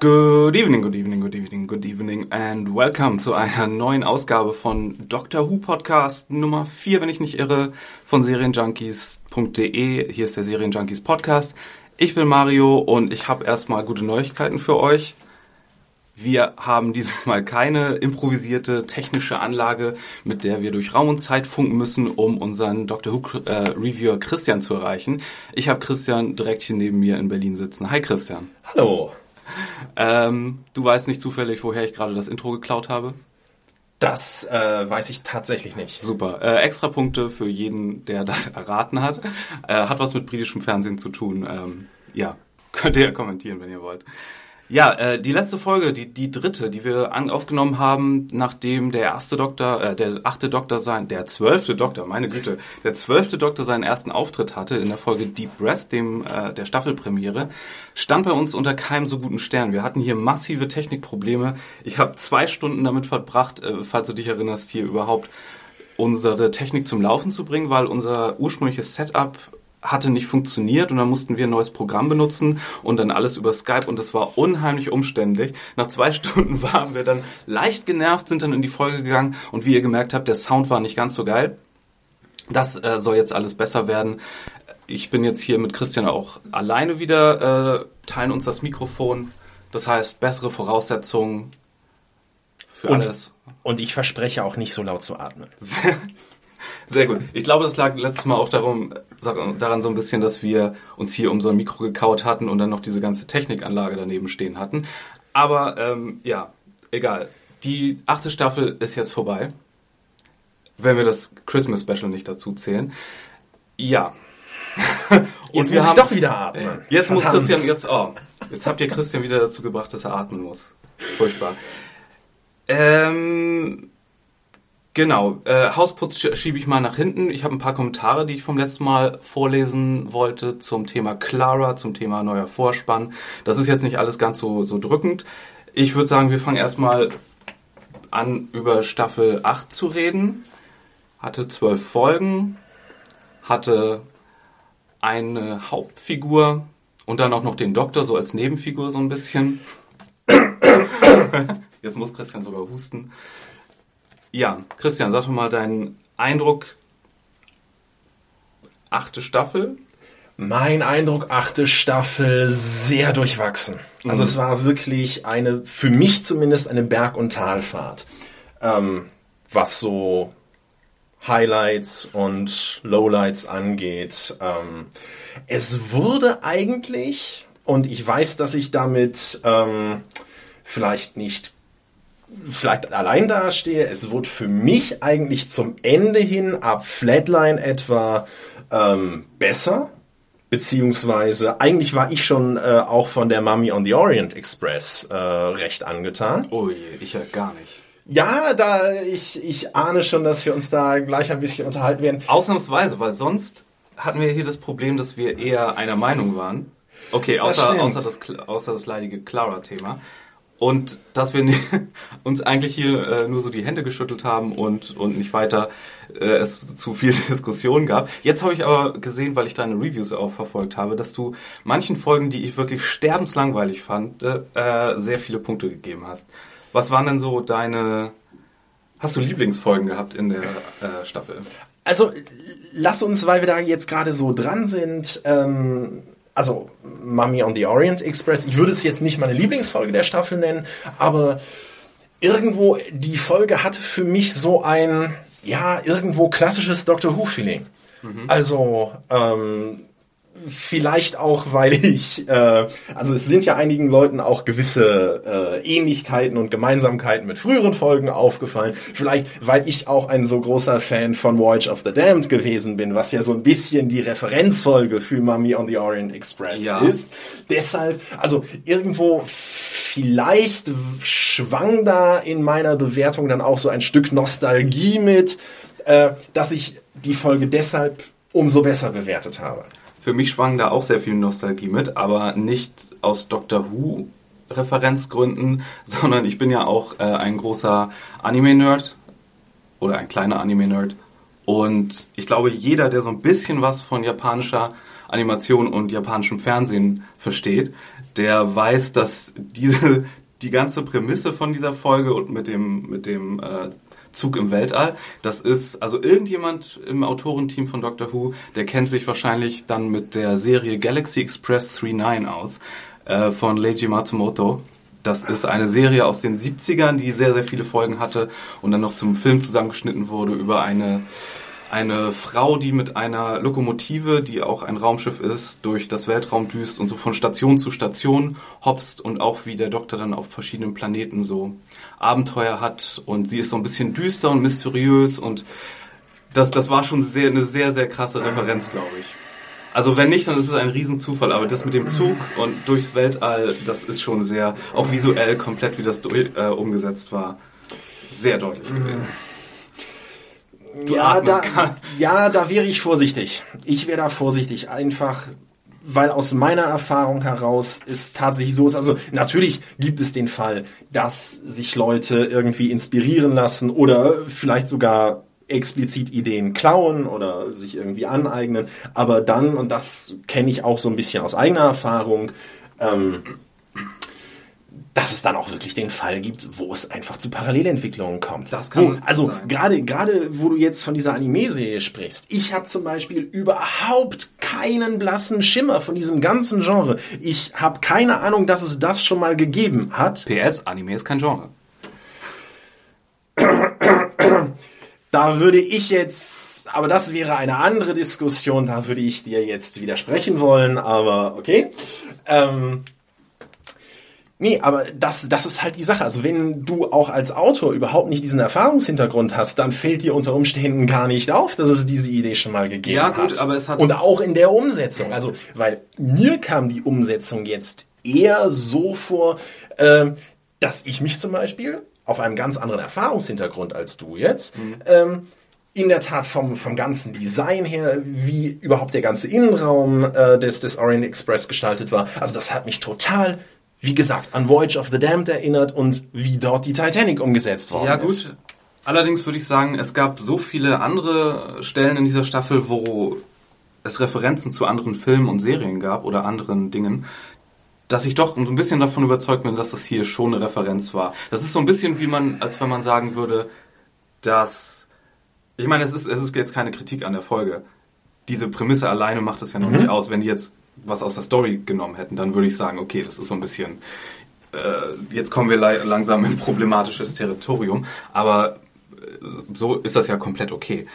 Good evening, good evening, good evening, good evening and welcome zu einer neuen Ausgabe von Doctor Who Podcast Nummer 4, wenn ich nicht irre, von serienjunkies.de. Hier ist der Serienjunkies Podcast. Ich bin Mario und ich habe erstmal gute Neuigkeiten für euch. Wir haben dieses Mal keine improvisierte technische Anlage, mit der wir durch Raum und Zeit funken müssen, um unseren Doctor Who äh, Reviewer Christian zu erreichen. Ich habe Christian direkt hier neben mir in Berlin sitzen. Hi Christian. Hallo. Ähm, du weißt nicht zufällig, woher ich gerade das Intro geklaut habe? Das äh, weiß ich tatsächlich nicht. Super. Äh, extra Punkte für jeden, der das erraten hat. Äh, hat was mit britischem Fernsehen zu tun. Ähm, ja, könnt ihr ja kommentieren, wenn ihr wollt. Ja, äh, die letzte Folge, die, die dritte, die wir an, aufgenommen haben, nachdem der erste Doktor, äh, der achte Doktor sein, der zwölfte Doktor, meine Güte, der zwölfte Doktor seinen ersten Auftritt hatte in der Folge Deep Breath, dem äh, der Staffelpremiere, stand bei uns unter keinem so guten Stern. Wir hatten hier massive Technikprobleme. Ich habe zwei Stunden damit verbracht, äh, falls du dich erinnerst, hier überhaupt unsere Technik zum Laufen zu bringen, weil unser ursprüngliches Setup hatte nicht funktioniert und dann mussten wir ein neues Programm benutzen und dann alles über Skype und das war unheimlich umständlich. Nach zwei Stunden waren wir dann leicht genervt, sind dann in die Folge gegangen und wie ihr gemerkt habt, der Sound war nicht ganz so geil. Das äh, soll jetzt alles besser werden. Ich bin jetzt hier mit Christian auch alleine wieder, äh, teilen uns das Mikrofon. Das heißt, bessere Voraussetzungen für Und, alles. und ich verspreche auch nicht so laut zu atmen. Sehr gut. Ich glaube, das lag letztes Mal auch darum, daran so ein bisschen, dass wir uns hier um so ein Mikro gekaut hatten und dann noch diese ganze Technikanlage daneben stehen hatten. Aber ähm, ja, egal. Die achte Staffel ist jetzt vorbei. Wenn wir das Christmas Special nicht dazu zählen. Ja. Jetzt wir muss ich haben- doch wieder atmen. Jetzt muss Verdammt. Christian, jetzt, oh, jetzt habt ihr Christian wieder dazu gebracht, dass er atmen muss. Furchtbar. Ähm, genau, äh, Hausputz sch- schiebe ich mal nach hinten. Ich habe ein paar Kommentare, die ich vom letzten Mal vorlesen wollte zum Thema Clara, zum Thema neuer Vorspann. Das ist jetzt nicht alles ganz so, so drückend. Ich würde sagen, wir fangen erstmal an, über Staffel 8 zu reden. Hatte zwölf Folgen, hatte eine Hauptfigur und dann auch noch den Doktor so als Nebenfigur so ein bisschen. Jetzt muss Christian sogar husten. Ja, Christian, sag doch mal deinen Eindruck. Achte Staffel. Mein Eindruck, achte Staffel, sehr durchwachsen. Also es war wirklich eine, für mich zumindest, eine Berg- und Talfahrt. Ähm, was so Highlights und Lowlights angeht. Ähm, es wurde eigentlich, und ich weiß, dass ich damit ähm, vielleicht nicht vielleicht allein dastehe. Es wurde für mich eigentlich zum Ende hin ab Flatline etwa ähm, besser. Beziehungsweise eigentlich war ich schon äh, auch von der Mummy on the Orient Express äh, recht angetan. Oh je, ich ja gar nicht. Ja, da ich, ich ahne schon, dass wir uns da gleich ein bisschen unterhalten werden. Ausnahmsweise, weil sonst hatten wir hier das Problem, dass wir eher einer Meinung waren. Okay, Das außer, stimmt. außer, das, außer das leidige Clara-Thema. Und dass wir uns eigentlich hier äh, nur so die Hände geschüttelt haben und, und nicht weiter äh, es zu viel Diskussion gab. Jetzt habe ich aber gesehen, weil ich deine Reviews auch verfolgt habe, dass du manchen Folgen, die ich wirklich sterbenslangweilig fand, äh, sehr viele Punkte gegeben hast. Was waren denn so deine... Hast du Lieblingsfolgen gehabt in der äh, Staffel? Also lass uns, weil wir da jetzt gerade so dran sind, ähm, also Mummy on the Orient Express, ich würde es jetzt nicht meine Lieblingsfolge der Staffel nennen, aber irgendwo die Folge hatte für mich so ein, ja, irgendwo klassisches Doctor Who-Feeling. Also, ähm, Vielleicht auch, weil ich, äh, also es sind ja einigen Leuten auch gewisse äh, Ähnlichkeiten und Gemeinsamkeiten mit früheren Folgen aufgefallen. Vielleicht, weil ich auch ein so großer Fan von Voyage of the Damned gewesen bin, was ja so ein bisschen die Referenzfolge für Mummy on the Orient Express Ja. ist. Deshalb, also irgendwo vielleicht schwang da in meiner Bewertung dann auch so ein Stück Nostalgie mit, äh, dass ich die Folge deshalb umso besser bewertet habe. Für mich schwang da auch sehr viel Nostalgie mit, aber nicht aus Doctor Who Referenzgründen, sondern ich bin ja auch äh, ein großer Anime-Nerd oder ein kleiner Anime-Nerd. Und ich glaube, jeder, der so ein bisschen was von japanischer Animation und japanischem Fernsehen versteht, der weiß, dass diese die ganze Prämisse von dieser Folge und mit dem mit dem äh, Zug im Weltall, das ist also irgendjemand im Autorenteam von Doctor Who, der kennt sich wahrscheinlich dann mit der Serie Galaxy Express 39 aus äh, von Leiji Matsumoto. Das ist eine Serie aus den 70ern, die sehr, sehr viele Folgen hatte und dann noch zum Film zusammengeschnitten wurde über eine, eine Frau, die mit einer Lokomotive, die auch ein Raumschiff ist, durch das Weltraum düst und so von Station zu Station hopst und auch wie der Doktor dann auf verschiedenen Planeten so Abenteuer hat und sie ist so ein bisschen düster und mysteriös und das, das war schon sehr, eine sehr, sehr krasse Referenz, glaube ich. Also wenn nicht, dann ist es ein Riesenzufall, aber das mit dem Zug und durchs Weltall, das ist schon sehr, auch visuell komplett, wie das durch, äh, umgesetzt war, sehr deutlich gewesen. Du ja, da, ja, da wäre ich vorsichtig. Ich wäre da vorsichtig, einfach weil aus meiner Erfahrung heraus ist tatsächlich so, ist, also natürlich gibt es den Fall, dass sich Leute irgendwie inspirieren lassen oder vielleicht sogar explizit Ideen klauen oder sich irgendwie aneignen, aber dann, und das kenne ich auch so ein bisschen aus eigener Erfahrung, ähm, dass es dann auch wirklich den Fall gibt, wo es einfach zu Parallelentwicklungen kommt. Das kann wo, also gerade gerade wo du jetzt von dieser Anime-Serie sprichst, ich habe zum Beispiel überhaupt keinen blassen Schimmer von diesem ganzen Genre. Ich habe keine Ahnung, dass es das schon mal gegeben hat. PS, Anime ist kein Genre. Da würde ich jetzt, aber das wäre eine andere Diskussion, da würde ich dir jetzt widersprechen wollen, aber okay. Ähm, nee, aber das, das ist halt die Sache. Also wenn du auch als Autor überhaupt nicht diesen Erfahrungshintergrund hast, dann fällt dir unter Umständen gar nicht auf, dass es diese Idee schon mal gegeben Ja, hat. gut, aber es hat- Und auch in der Umsetzung. Also, weil mir kam die Umsetzung jetzt eher so vor, ähm, dass ich mich zum Beispiel auf einem ganz anderen Erfahrungshintergrund als du jetzt, ähm, in der Tat vom, vom ganzen Design her, wie überhaupt der ganze Innenraum äh, des, des Orient Express gestaltet war. Also das hat mich total, wie gesagt, an Voyage of the Damned erinnert und wie dort die Titanic umgesetzt worden Ja, ist. gut. Allerdings würde ich sagen, es gab so viele andere Stellen in dieser Staffel, wo es Referenzen zu anderen Filmen und Serien gab oder anderen Dingen, dass ich doch so ein bisschen davon überzeugt bin, dass das hier schon eine Referenz war. Das ist so ein bisschen wie man, als wenn man sagen würde, dass, ich meine, es ist, es ist jetzt keine Kritik an der Folge. Diese Prämisse alleine macht es ja noch nicht aus. Wenn die jetzt was aus der Story genommen hätten, dann würde ich sagen, okay, das ist so ein bisschen, äh, jetzt kommen wir langsam in problematisches Territorium, aber äh, so ist das ja komplett okay.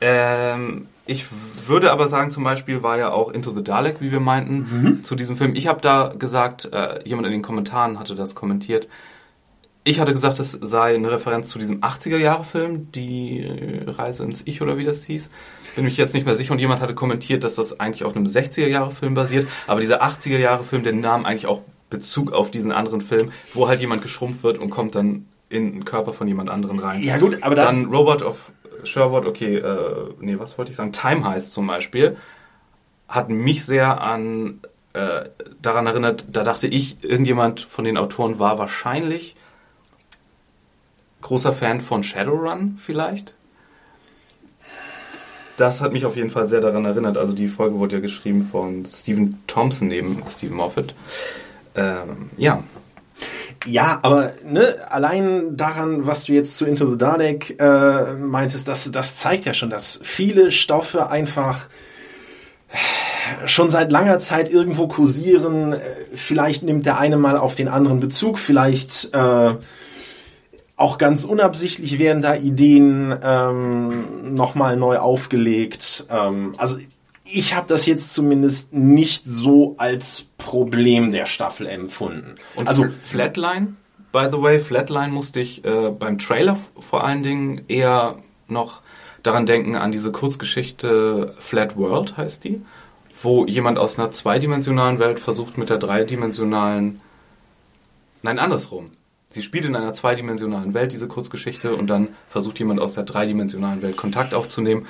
Ähm, ich würde aber sagen, zum Beispiel war ja auch Into the Dalek, wie wir meinten, zu diesem Film. Ich habe da gesagt, äh, jemand in den Kommentaren hatte das kommentiert. Ich hatte gesagt, das sei eine Referenz zu diesem 80er-Jahre-Film, die äh, Reise ins Ich oder wie das hieß. Bin mich jetzt nicht mehr sicher und jemand hatte kommentiert, dass das eigentlich auf einem 60er-Jahre-Film basiert. Aber dieser 80er-Jahre-Film, der nahm eigentlich auch Bezug auf diesen anderen Film, wo halt jemand geschrumpft wird und kommt dann in den Körper von jemand anderen rein. Ja, gut, aber das- Dann Robot of Sherwood, okay, äh, nee, was wollte ich sagen? Time Heist zum Beispiel hat mich sehr an äh, daran erinnert, da dachte ich, irgendjemand von den Autoren war wahrscheinlich großer Fan von Shadowrun vielleicht. Das hat mich auf jeden Fall sehr daran erinnert. Also die Folge wurde ja geschrieben von Stephen Thompson neben Stephen Moffat. Ähm, ja, Ja, aber ne, allein daran, was du jetzt zu Into the Dalek äh, meintest, das, das zeigt ja schon, dass viele Stoffe einfach schon seit langer Zeit irgendwo kursieren. Äh, Vielleicht nimmt der eine mal auf den anderen Bezug, vielleicht äh, auch ganz unabsichtlich werden da Ideen ähm, nochmal neu aufgelegt. Ähm, also ich habe das jetzt zumindest nicht so als Problem der Staffel empfunden. Und also Flatline, by the way, Flatline musste ich äh, beim Trailer vor allen Dingen eher noch daran denken an diese Kurzgeschichte Flat World heißt die, wo jemand aus einer zweidimensionalen Welt versucht mit der dreidimensionalen, nein andersrum. Sie spielt in einer zweidimensionalen Welt diese Kurzgeschichte und dann versucht jemand aus der dreidimensionalen Welt Kontakt aufzunehmen.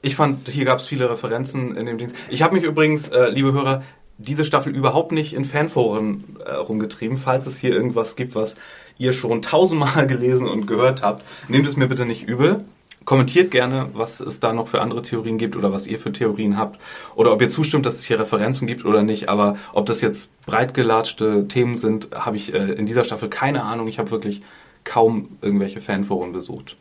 Ich fand, hier gab es viele Referenzen in dem Dienst. Ich habe mich übrigens, äh, liebe Hörer, diese Staffel überhaupt nicht in Fanforen äh, rumgetrieben. Falls es hier irgendwas gibt, was ihr schon tausendmal gelesen und gehört habt, nehmt es mir bitte nicht übel. Kommentiert gerne, was es da noch für andere Theorien gibt oder was ihr für Theorien habt. Oder ob ihr zustimmt, dass es hier Referenzen gibt oder nicht. Aber ob das jetzt breitgelatschte Themen sind, habe ich äh, in dieser Staffel keine Ahnung. Ich habe wirklich kaum irgendwelche Fanforen besucht.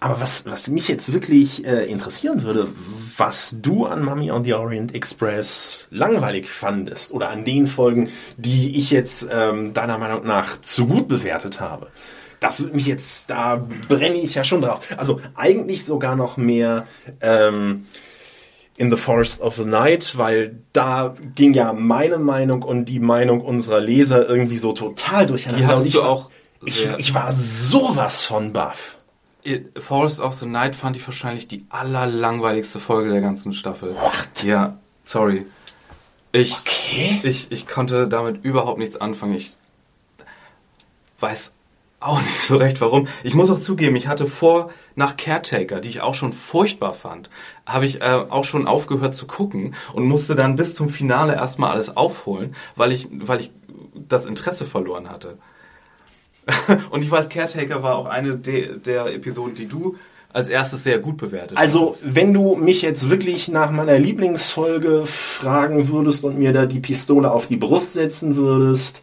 Aber was, was mich jetzt wirklich äh, interessieren würde, was du an Mummy on the Orient Express langweilig fandest oder an den Folgen, die ich jetzt ähm, deiner Meinung nach zu gut bewertet habe. Das würde mich jetzt, da brenne ich ja schon drauf. Also eigentlich sogar noch mehr ähm, in the Forest of the Night, weil da ging ja meine Meinung und die Meinung unserer Leser irgendwie so total durcheinander. Die ich du war- auch Ich, ich war sowas von baff. Forest of the Night fand ich wahrscheinlich die allerlangweiligste Folge der ganzen Staffel. What? Ja, sorry. Ich, Okay. ich, ich konnte damit überhaupt nichts anfangen. Ich weiß auch nicht so recht warum. Ich muss auch zugeben, ich hatte vor, nach Caretaker, die ich auch schon furchtbar fand, habe ich äh, auch schon aufgehört zu gucken und musste dann bis zum Finale erstmal alles aufholen, weil ich, weil ich das Interesse verloren hatte. und ich weiß, Caretaker war auch eine de der Episoden, die du als erstes sehr gut bewertet Also, hast. wenn du mich jetzt wirklich nach meiner Lieblingsfolge fragen würdest und mir da die Pistole auf die Brust setzen würdest,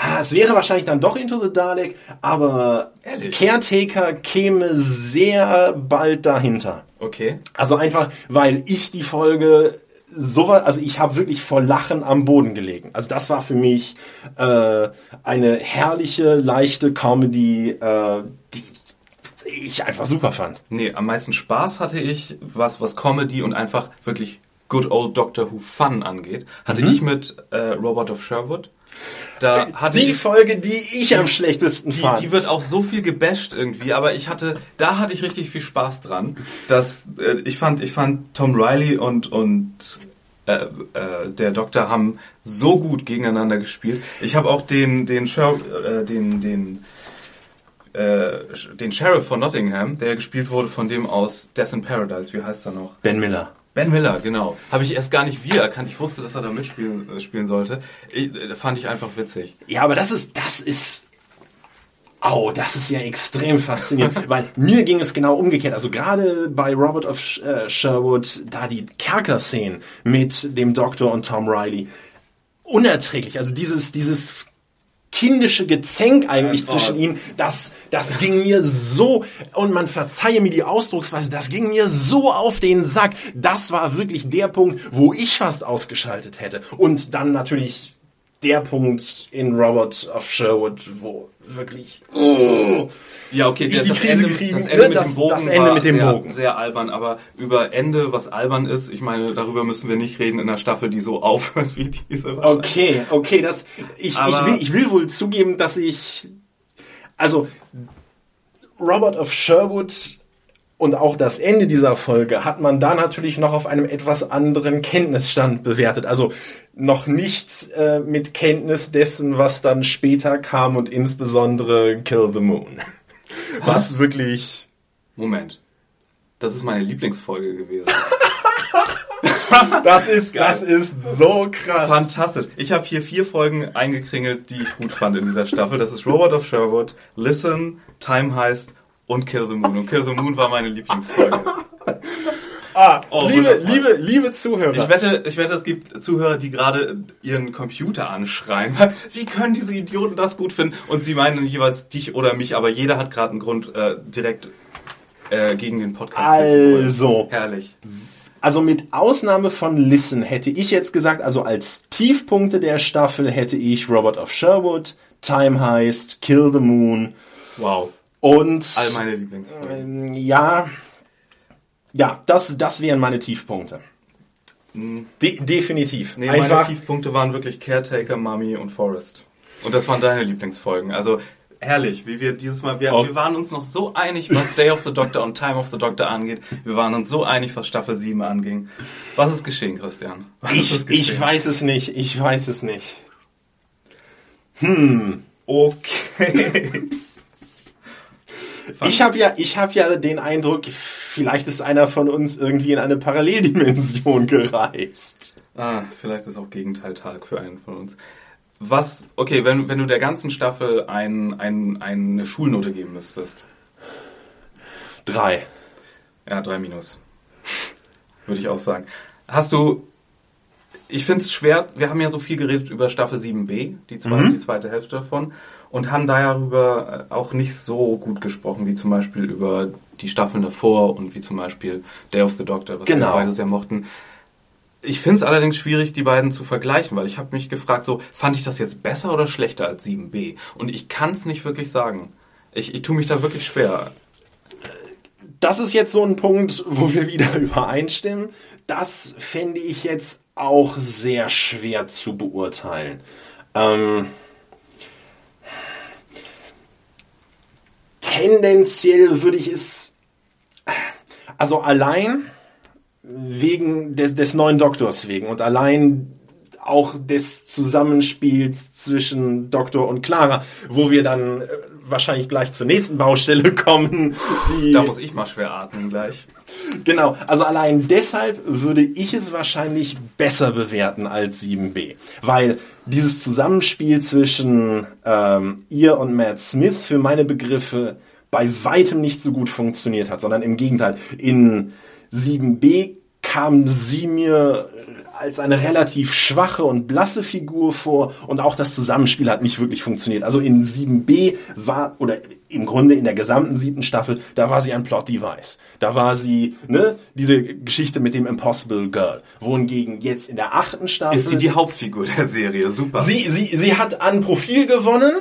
ah, es wäre wahrscheinlich dann doch Into the Dalek, aber Ehrlich? Caretaker käme sehr bald dahinter. Okay. Also einfach, weil ich die Folge so also ich habe wirklich vor Lachen am Boden gelegen. Also das war für mich äh, eine herrliche, leichte Comedy, äh, die ich einfach super fand. Nee, am meisten Spaß hatte ich, was, was Comedy und einfach wirklich Good Old Doctor Who Fun angeht, hatte ich mit äh, Robot of Sherwood. Da hatte Die ich, Folge, die ich am schlechtesten die, fand. die wird auch so viel gebasht irgendwie, aber ich hatte, da hatte ich richtig viel Spaß dran. Dass, äh, ich fand, ich fand Tom Riley und, und äh, äh, der Doktor haben so gut gegeneinander gespielt. Ich habe auch den, den, Sher äh, den, den, äh, den Sheriff von Nottingham, der gespielt wurde von dem aus Death in Paradise, wie heißt er noch? ben Miller. Ben Miller, genau. Habe ich erst gar nicht wiedererkannt. Ich wusste, dass er da mitspielen äh, spielen sollte. Ich, äh, fand ich einfach witzig. Ja, aber das ist, das ist, au, das ist ja extrem faszinierend, weil mir ging es genau umgekehrt. Also gerade bei Robert of äh, Sherwood, da die Kerker-Szenen mit dem Doktor und Tom Riley, unerträglich. Also dieses, dieses kindische Gezänk eigentlich Ja, zwischen ihnen, das, das ging mir so, und man verzeihe mir die Ausdrucksweise, das ging mir so auf den Sack. Das war wirklich der Punkt, wo ich fast ausgeschaltet hätte. Und dann natürlich der Punkt in Robert of Sherwood, wo wirklich, oh, Ja, okay, Ich die das, Krise Ende, gekriegen, das Ende mit das- dem Bogen das Ende mit dem sehr, Bogen. sehr albern, aber über Ende, was albern ist, ich meine, darüber müssen wir nicht reden in einer Staffel, die so aufhört wie diese. Okay, okay, das ich, ich, Aber- will, ich will wohl zugeben, dass ich also Robert of Sherwood und auch das Ende dieser Folge hat man da natürlich noch auf einem etwas anderen Kenntnisstand bewertet. Also noch nicht äh, mit Kenntnis dessen, was dann später kam und insbesondere Kill the Moon. Was wirklich Moment. Das ist meine Lieblingsfolge gewesen. das ist das ist so krass. Fantastisch. Ich habe hier vier Folgen eingekringelt, die ich gut fand in dieser Staffel. Das ist Robot of Sherwood, Listen, Time Heist und Kill the Moon. Und Kill the Moon war meine Lieblingsfolge. Ah, Oh, liebe, liebe, liebe Zuhörer. Ich wette, ich wette, es gibt Zuhörer, die gerade ihren Computer anschreien. Wie können diese Idioten das gut finden? Und sie meinen jeweils dich oder mich, aber jeder hat gerade einen Grund, äh, direkt äh, gegen den Podcast hier zu. Also. Herrlich. Also mit Ausnahme von Listen hätte ich jetzt gesagt, also als Tiefpunkte der Staffel hätte ich Robert of Sherwood, Time Heist, Kill the Moon Wow. und All meine Lieblingsfolgen. ähm, ja, Ja, das, das wären meine Tiefpunkte. De definitiv. Nee, meine Tiefpunkte waren wirklich Caretaker, Mummy und Forrest. Und das waren deine Lieblingsfolgen. Also herrlich, wie wir dieses Mal, wir, wir waren uns noch so einig, was Day of the Doctor und Time of the Doctor angeht. Wir waren uns so einig, was Staffel 7 anging. Was ist geschehen, Christian? Was ich, geschehen? ich weiß es nicht, ich weiß es nicht. Okay. Ich habe ja, ich habe ja den Eindruck, vielleicht ist einer von uns irgendwie in eine Paralleldimension gereist. Ah, vielleicht ist auch Gegenteil-Tag für einen von uns. Was, okay, wenn, wenn du der ganzen Staffel ein, ein, eine Schulnote geben müsstest. Drei. Ja, drei Minus. Würde ich auch sagen. Hast du, ich finde es schwer, wir haben ja so viel geredet über Staffel 7b, die zweite, die zweite Hälfte davon, und haben darüber auch nicht so gut gesprochen, wie zum Beispiel über die Staffeln davor und wie zum Beispiel Day of the Doctor, was Genau. wir beide sehr mochten. Ich finde es allerdings schwierig, die beiden zu vergleichen, weil ich habe mich gefragt, so, fand ich das jetzt besser oder schlechter als 7b? Und ich kann es nicht wirklich sagen. Ich, ich tue mich da wirklich schwer. Das ist jetzt so ein Punkt, wo wir wieder übereinstimmen. Das fände ich jetzt auch sehr schwer zu beurteilen. Ähm, tendenziell würde ich es, also allein wegen des, des neuen Doktors wegen und allein auch des Zusammenspiels zwischen Doktor und Clara, wo wir dann äh, wahrscheinlich gleich zur nächsten Baustelle kommen. Da muss ich mal schwer atmen gleich. Genau, also allein deshalb würde ich es wahrscheinlich besser bewerten als 7b. Weil dieses Zusammenspiel zwischen ähm, ihr und Matt Smith für meine Begriffe bei weitem nicht so gut funktioniert hat, sondern im Gegenteil. In 7b kam sie mir als eine relativ schwache und blasse Figur vor und auch das Zusammenspiel hat nicht wirklich funktioniert. Also in 7b war, oder im Grunde in der gesamten siebten Staffel, da war sie ein Plot-Device. Da war sie, ne, diese Geschichte mit dem Impossible Girl. Wohingegen jetzt in der achten Staffel... Ist sie die Hauptfigur der Serie? Super. Sie, sie, sie hat an Profil gewonnen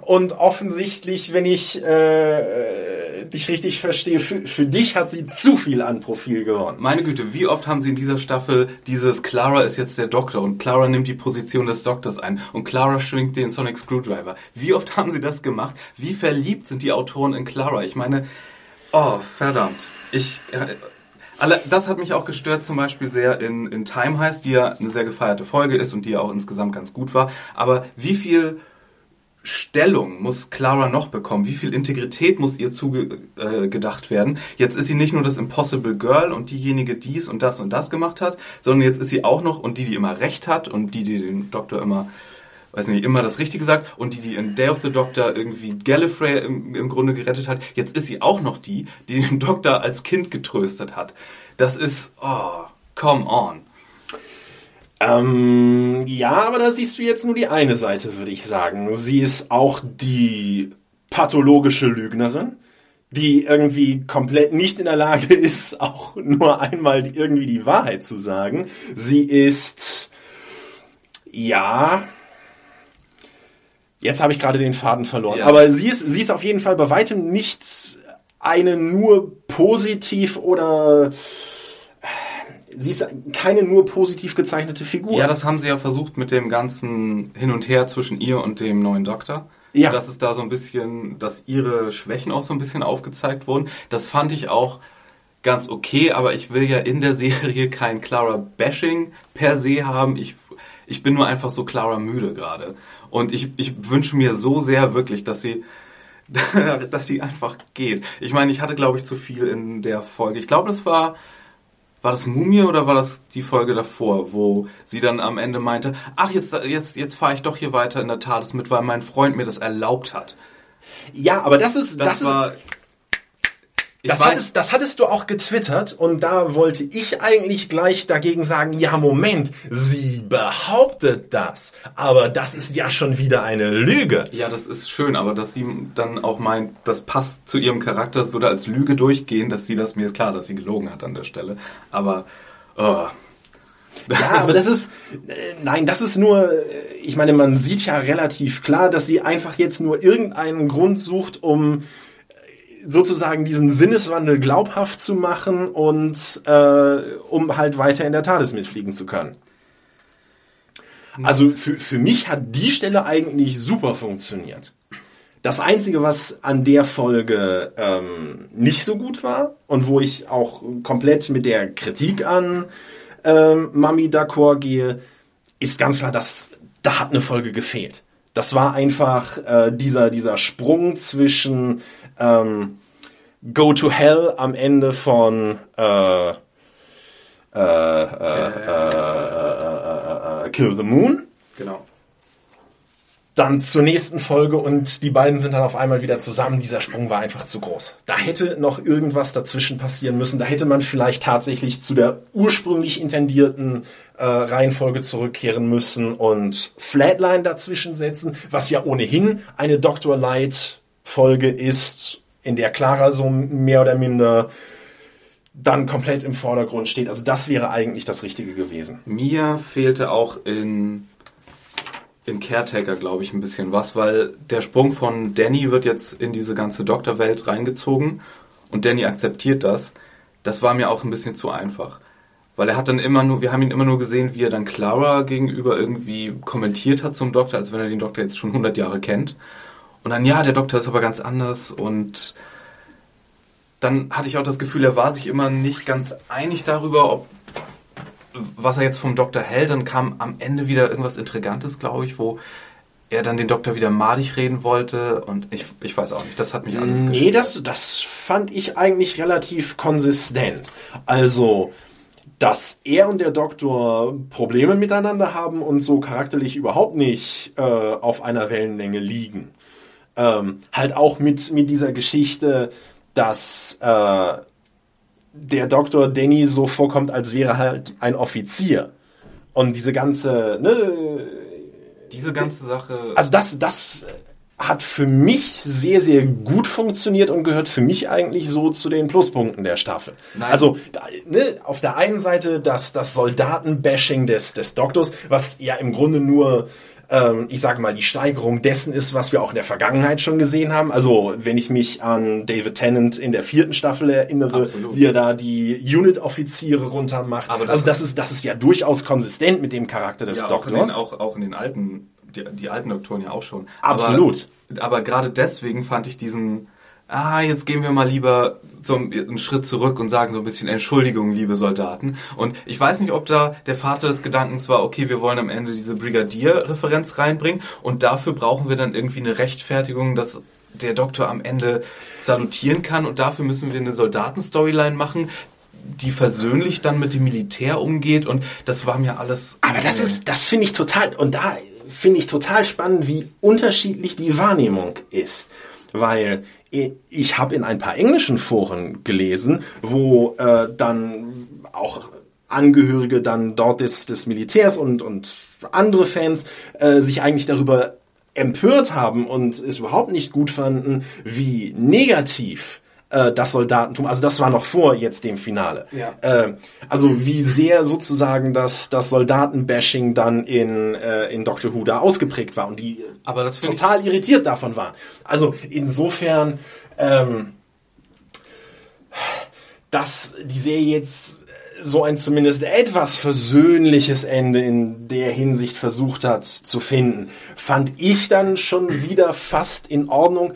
und offensichtlich, wenn ich äh, dich richtig verstehe, für, für dich hat sie zu viel an Profil gewonnen. Meine Güte, wie oft haben sie in dieser Staffel dieses Clara ist jetzt der Doktor und Clara nimmt die Position des Doktors ein und Clara schwingt den Sonic Screwdriver. Wie oft haben sie das gemacht? Wie verliebt sind die Autoren in Clara? Ich meine, oh, verdammt. Ich, äh, das hat mich auch gestört, zum Beispiel sehr in, in Time Heist, die ja eine sehr gefeierte Folge ist und die ja auch insgesamt ganz gut war. Aber wie viel Stellung muss Clara noch bekommen? Wie viel Integrität muss ihr zugedacht äh, werden? Jetzt ist sie nicht nur das Impossible Girl und diejenige, die dies und das und das gemacht hat, sondern jetzt ist sie auch noch und die, die immer Recht hat und die, die den Doktor immer, weiß nicht, immer das Richtige sagt und die, die in Day of the Doctor irgendwie Gallifrey im, im Grunde gerettet hat. Jetzt ist sie auch noch die, die den Doktor als Kind getröstet hat. Das ist, oh, come on. Ähm, ja, aber da siehst du jetzt nur die eine Seite, würde ich sagen. Sie ist auch die pathologische Lügnerin, die irgendwie komplett nicht in der Lage ist, auch nur einmal irgendwie die Wahrheit zu sagen. Sie ist, ja, jetzt habe ich gerade den Faden verloren, Ja. aber sie ist, sie ist auf jeden Fall bei weitem nicht eine nur positiv oder sie ist keine nur positiv gezeichnete Figur. Ja, das haben sie ja versucht mit dem ganzen Hin und Her zwischen ihr und dem neuen Doktor. Ja. Dass es da so ein bisschen, dass ihre Schwächen auch so ein bisschen aufgezeigt wurden. Das fand ich auch ganz okay, aber ich will ja in der Serie kein Clara-Bashing per se haben. Ich, ich bin nur einfach so Clara müde gerade. Und ich, ich wünsche mir so sehr wirklich, dass sie, dass sie einfach geht. Ich meine, ich hatte, glaube ich, zu viel in der Folge. Ich glaube, das war, war das Mumie oder war das die Folge davor, wo sie dann am Ende meinte, ach, jetzt, jetzt, jetzt fahre ich doch hier weiter in der TARDIS mit, weil mein Freund mir das erlaubt hat. Ja, aber das ist, Das, das, ist, war... Ich das, hattest, das hattest du auch getwittert und da wollte ich eigentlich gleich dagegen sagen, ja, Moment, sie behauptet das, aber das ist ja schon wieder eine Lüge. Ja, das ist schön, aber dass sie dann auch meint, das passt zu ihrem Charakter, das würde als Lüge durchgehen, dass sie das, mir ist klar, dass sie gelogen hat an der Stelle. Aber, oh. Ja, aber das ist, äh, nein, das ist nur, äh, ich meine, man sieht ja relativ klar, dass sie einfach jetzt nur irgendeinen Grund sucht, um sozusagen diesen Sinneswandel glaubhaft zu machen und äh, um halt weiter in der TARDIS mitfliegen zu können. Also für, für mich hat die Stelle eigentlich super funktioniert. Das Einzige, was an der Folge ähm, nicht so gut war und wo ich auch komplett mit der Kritik an ähm, Mami d'accord gehe, ist ganz klar, dass da hat eine Folge gefehlt. Das war einfach äh, dieser, dieser Sprung zwischen ähm, Go to Hell am Ende von äh, äh, äh, Kill the Moon. Genau. Dann zur nächsten Folge und die beiden sind dann auf einmal wieder zusammen. Dieser Sprung war einfach zu groß. Da hätte noch irgendwas dazwischen passieren müssen. Da hätte man vielleicht tatsächlich zu der ursprünglich intendierten Reihenfolge zurückkehren müssen und Flatline dazwischen setzen, was ja ohnehin eine Dr. Light Folge ist, in der Clara so mehr oder minder dann komplett im Vordergrund steht. Also das wäre eigentlich das Richtige gewesen. Mir fehlte auch in, in Caretaker, glaube ich, ein bisschen was, weil der Sprung von Danny wird jetzt in diese ganze Doktorwelt reingezogen und Danny akzeptiert das. Das war mir auch ein bisschen zu einfach. Weil er hat dann immer nur, wir haben ihn immer nur gesehen, wie er dann Clara gegenüber irgendwie kommentiert hat zum Doktor, als wenn er den Doktor jetzt schon 100 Jahre kennt. Und dann, ja, der Doktor ist aber ganz anders und dann hatte ich auch das Gefühl, er war sich immer nicht ganz einig darüber, ob was er jetzt vom Doktor hält. Dann kam am Ende wieder irgendwas Intrigantes, glaube ich, wo er dann den Doktor wieder madig reden wollte und ich, ich weiß auch nicht, das hat mich alles Nee, das, das fand ich eigentlich relativ konsistent. Also, dass er und der Doktor Probleme miteinander haben und so charakterlich überhaupt nicht äh, auf einer Wellenlänge liegen. Ähm, halt auch mit, mit dieser Geschichte, dass äh, der Doktor Danny so vorkommt, als wäre halt ein Offizier. Und diese ganze, ne, Diese ganze Sache. also das, das hat für mich sehr, sehr gut funktioniert und gehört für mich eigentlich so zu den Pluspunkten der Staffel. Nein. Also ne, auf der einen Seite das, das Soldatenbashing des, des Doktors, was ja im Grunde nur ähm, ich sage mal, die Steigerung dessen ist, was wir auch in der Vergangenheit schon gesehen haben. Also, wenn ich mich an David Tennant in der vierten Staffel erinnere, Absolut. wie er da die Unit-Offiziere runtermacht. Aber das- also, das ist, das ist ja durchaus konsistent mit dem Charakter des ja, auch, in den, Doktors. auch, auch in den alten, die, die alten Doktoren ja auch schon. Absolut. Aber, aber gerade deswegen fand ich diesen, ah, jetzt gehen wir mal lieber so einen Schritt zurück und sagen so ein bisschen Entschuldigung, liebe Soldaten. Und ich weiß nicht, ob da der Vater des Gedankens war, okay, wir wollen am Ende diese Brigadier-Referenz reinbringen und dafür brauchen wir dann irgendwie eine Rechtfertigung, dass der Doktor am Ende salutieren kann und dafür müssen wir eine Soldaten-Storyline machen, die versöhnlich dann mit dem Militär umgeht und das war mir alles. Aber das ist, das finde ich total, und da finde ich total spannend, wie unterschiedlich die Wahrnehmung ist. Weil ich habe in ein paar englischen Foren gelesen, wo äh, dann auch Angehörige dann dort des, des Militärs und, und andere Fans äh, sich eigentlich darüber empört haben und es überhaupt nicht gut fanden, wie negativ äh, das Soldatentum, also das war noch vor jetzt dem Finale. Ja. Äh, also wie sehr sozusagen das, das Soldatenbashing dann in, äh, in Doctor Who da ausgeprägt war und die Aber das finde ich- total irritiert davon waren. Also insofern, ähm, dass die Serie jetzt so ein zumindest etwas versöhnliches Ende in der Hinsicht versucht hat zu finden, fand ich dann schon wieder fast in Ordnung,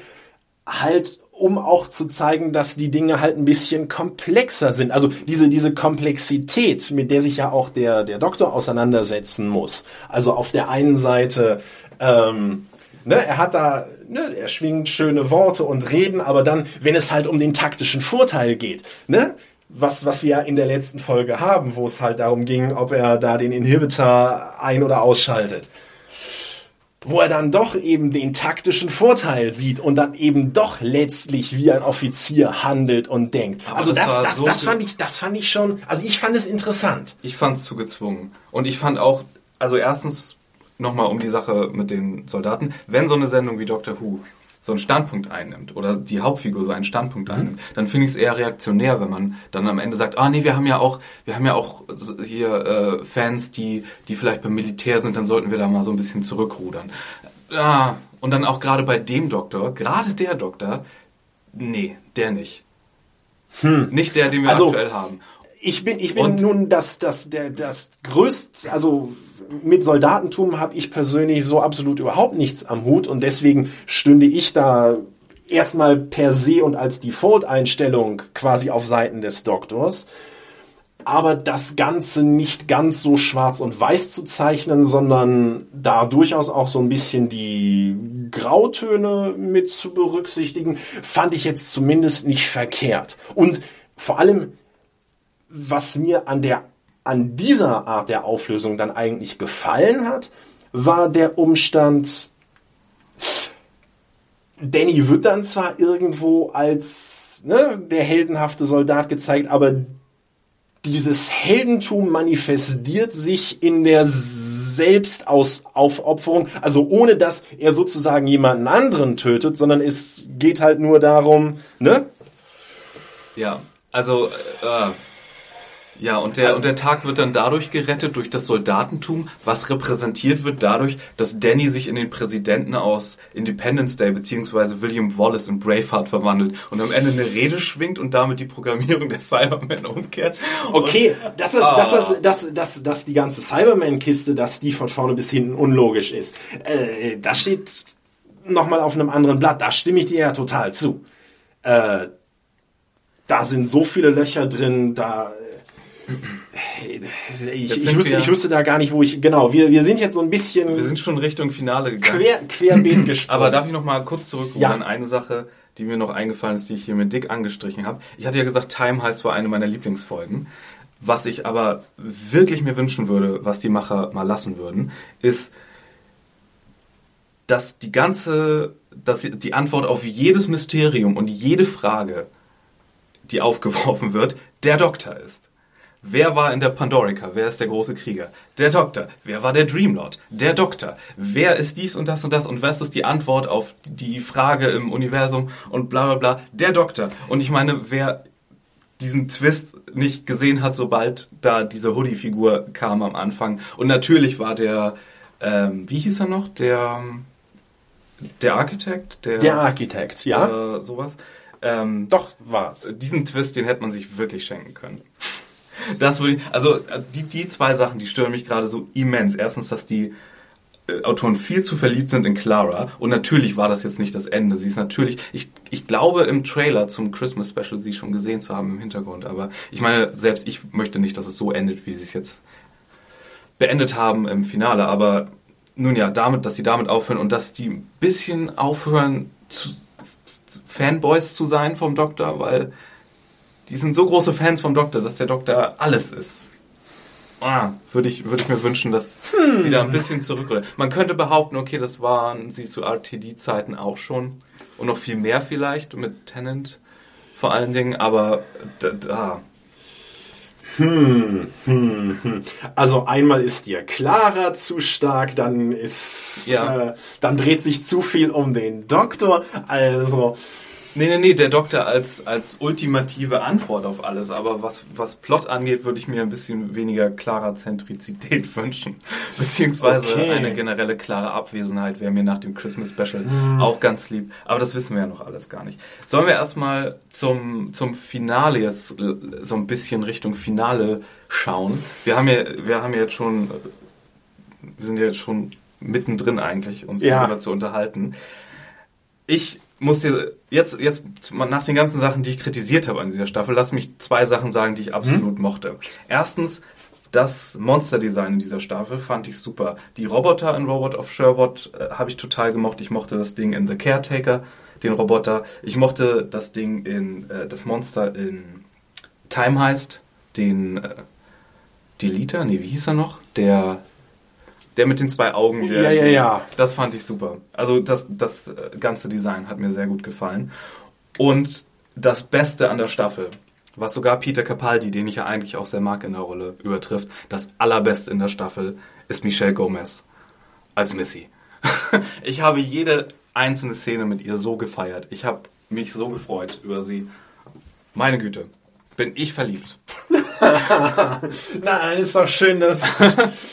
halt um auch zu zeigen, dass die Dinge halt ein bisschen komplexer sind. Also diese, diese Komplexität, mit der sich ja auch der, der Doktor auseinandersetzen muss. Also auf der einen Seite, ähm, ne, er hat da, ne, er schwingt schöne Worte und Reden, aber dann, wenn es halt um den taktischen Vorteil geht, ne, was, was wir ja in der letzten Folge haben, wo es halt darum ging, ob er da den Inhibitor ein- oder ausschaltet wo er dann doch eben den taktischen Vorteil sieht und dann eben doch letztlich wie ein Offizier handelt und denkt. Aber also das das, das, so das fand ich, das fand ich schon, also ich fand es interessant. Ich fand es zu gezwungen. Und ich fand auch, also erstens nochmal um die Sache mit den Soldaten, wenn so eine Sendung wie Doctor Who so einen Standpunkt einnimmt oder die Hauptfigur so einen Standpunkt einnimmt, dann finde ich es eher reaktionär, wenn man dann am Ende sagt, ah nee, wir haben ja auch, wir haben ja auch hier äh, Fans, die, die vielleicht beim Militär sind, dann sollten wir da mal so ein bisschen zurückrudern. Ja, und dann auch gerade bei dem Doktor, gerade der Doktor, Nee, der nicht. Nicht der, den wir Also- aktuell haben. Ich bin, ich bin Und- nun das, das, der, das größte, also mit Soldatentum habe ich persönlich so absolut überhaupt nichts am Hut und deswegen stünde ich da erstmal per se und als Default-Einstellung quasi auf Seiten des Doktors. Aber das Ganze nicht ganz so schwarz und weiß zu zeichnen, sondern da durchaus auch so ein bisschen die Grautöne mit zu berücksichtigen, fand ich jetzt zumindest nicht verkehrt. Und vor allem was mir an der an dieser Art der Auflösung dann eigentlich gefallen hat, war der Umstand, Danny wird dann zwar irgendwo als ne, der heldenhafte Soldat gezeigt, aber dieses Heldentum manifestiert sich in der Selbstaufopferung, also ohne dass er sozusagen jemanden anderen tötet, sondern es geht halt nur darum, ne? Ja, also äh, ja, und der, und der Tag wird dann dadurch gerettet, durch das Soldatentum, was repräsentiert wird dadurch, dass Danny sich in den Präsidenten aus Independence Day beziehungsweise William Wallace in Braveheart verwandelt und am Ende eine Rede schwingt und damit die Programmierung der Cybermen umkehrt. Okay, Und, das ist, Ah. das ist, dass, dass, dass die ganze Cyberman-Kiste, dass die von vorne bis hinten unlogisch ist. Äh, das steht nochmal auf einem anderen Blatt. Da stimme ich dir ja total zu. Äh, da sind so viele Löcher drin, da. Ich, ich, wir- ich wüsste da gar nicht, wo ich. Genau, wir, wir sind jetzt so ein bisschen wir sind schon Richtung Finale gegangen. quer, querbeet gesprungen. Aber darf ich noch mal kurz zurückrudern Ja. an eine Sache, die mir noch eingefallen ist, die ich hier mit Dick angestrichen habe. Ich hatte ja gesagt, Time Heist war eine meiner Lieblingsfolgen. Was ich aber wirklich mir wünschen würde, was die Macher mal lassen würden, ist, dass die ganze, dass die Antwort auf jedes Mysterium und jede Frage, die aufgeworfen wird, der Doktor ist. Wer war in der Pandorica? Wer ist der große Krieger? Der Doktor. Wer war der Dreamlord? Der Doktor. Wer ist dies und das und das? Und was ist die Antwort auf die Frage im Universum und bla bla bla? Der Doktor. Und ich meine, wer diesen Twist nicht gesehen hat, sobald da diese Hoodie-Figur kam am Anfang. Und natürlich war der, ähm, wie hieß er noch? Der, der Architekt? Der, der Architekt, ja? Äh, sowas. Ähm, Doch, war's. diesen Twist, den hätte man sich wirklich schenken können. Das würde ich, also die, die zwei Sachen, die stören mich gerade so immens. Erstens, dass die äh, Autoren viel zu verliebt sind in Clara. Und natürlich war das jetzt nicht das Ende. Sie ist natürlich, ich, ich glaube im Trailer zum Christmas Special sie schon gesehen zu haben im Hintergrund. Aber ich meine, selbst ich möchte nicht, dass es so endet, wie sie es jetzt beendet haben im Finale. Aber nun ja, damit, dass sie damit aufhören und dass die ein bisschen aufhören, zu, Fanboys zu sein vom Doktor, weil die sind so große Fans vom Doktor, dass der Doktor alles ist. Ah, würde ich, würde ich mir wünschen, dass sie da ein bisschen zurück. Man könnte behaupten, okay, das waren sie zu RTD-Zeiten auch schon. Und noch viel mehr vielleicht mit Tennant vor allen Dingen, aber da, da Also einmal ist dir Clara zu stark, dann ist, Ja. äh, dann dreht sich zu viel um den Doktor. Also Nee, nee, nee, der Doktor als, als ultimative Antwort auf alles. Aber was, was Plot angeht, würde ich mir ein bisschen weniger klarer Zentrizität wünschen. Beziehungsweise Okay. eine generelle klare Abwesenheit wäre mir nach dem Christmas Special auch ganz lieb. Aber das wissen wir ja noch alles gar nicht. Sollen wir erstmal zum, zum Finale jetzt so ein bisschen Richtung Finale schauen? Wir haben ja, wir haben ja jetzt schon, wir sind ja jetzt schon mittendrin eigentlich, uns Ja. darüber zu unterhalten. Ich muss dir jetzt, jetzt nach den ganzen Sachen, die ich kritisiert habe an dieser Staffel, lass mich zwei Sachen sagen, die ich absolut mochte. Erstens, das Monster-Design in dieser Staffel fand ich super. Die Roboter in Robot of Sherbot äh, habe ich total gemocht. Ich mochte das Ding in The Caretaker, den Roboter. Ich mochte das Ding in, äh, das Monster in Time Heist, den äh, Deleter, nee, wie hieß er noch? Der der mit den zwei Augen. Der, Ja, ja, ja. Das fand ich super. Also das, das äh, ganze Design hat mir sehr gut gefallen. Und das Beste an der Staffel, was sogar Peter Capaldi, den ich ja eigentlich auch sehr mag in der Rolle, übertrifft, das Allerbeste in der Staffel ist Michelle Gomez als Missy. ich habe jede einzelne Szene mit ihr so gefeiert. Ich habe mich so gefreut über sie. Meine Güte, bin ich verliebt. Nein, ist doch schön, dass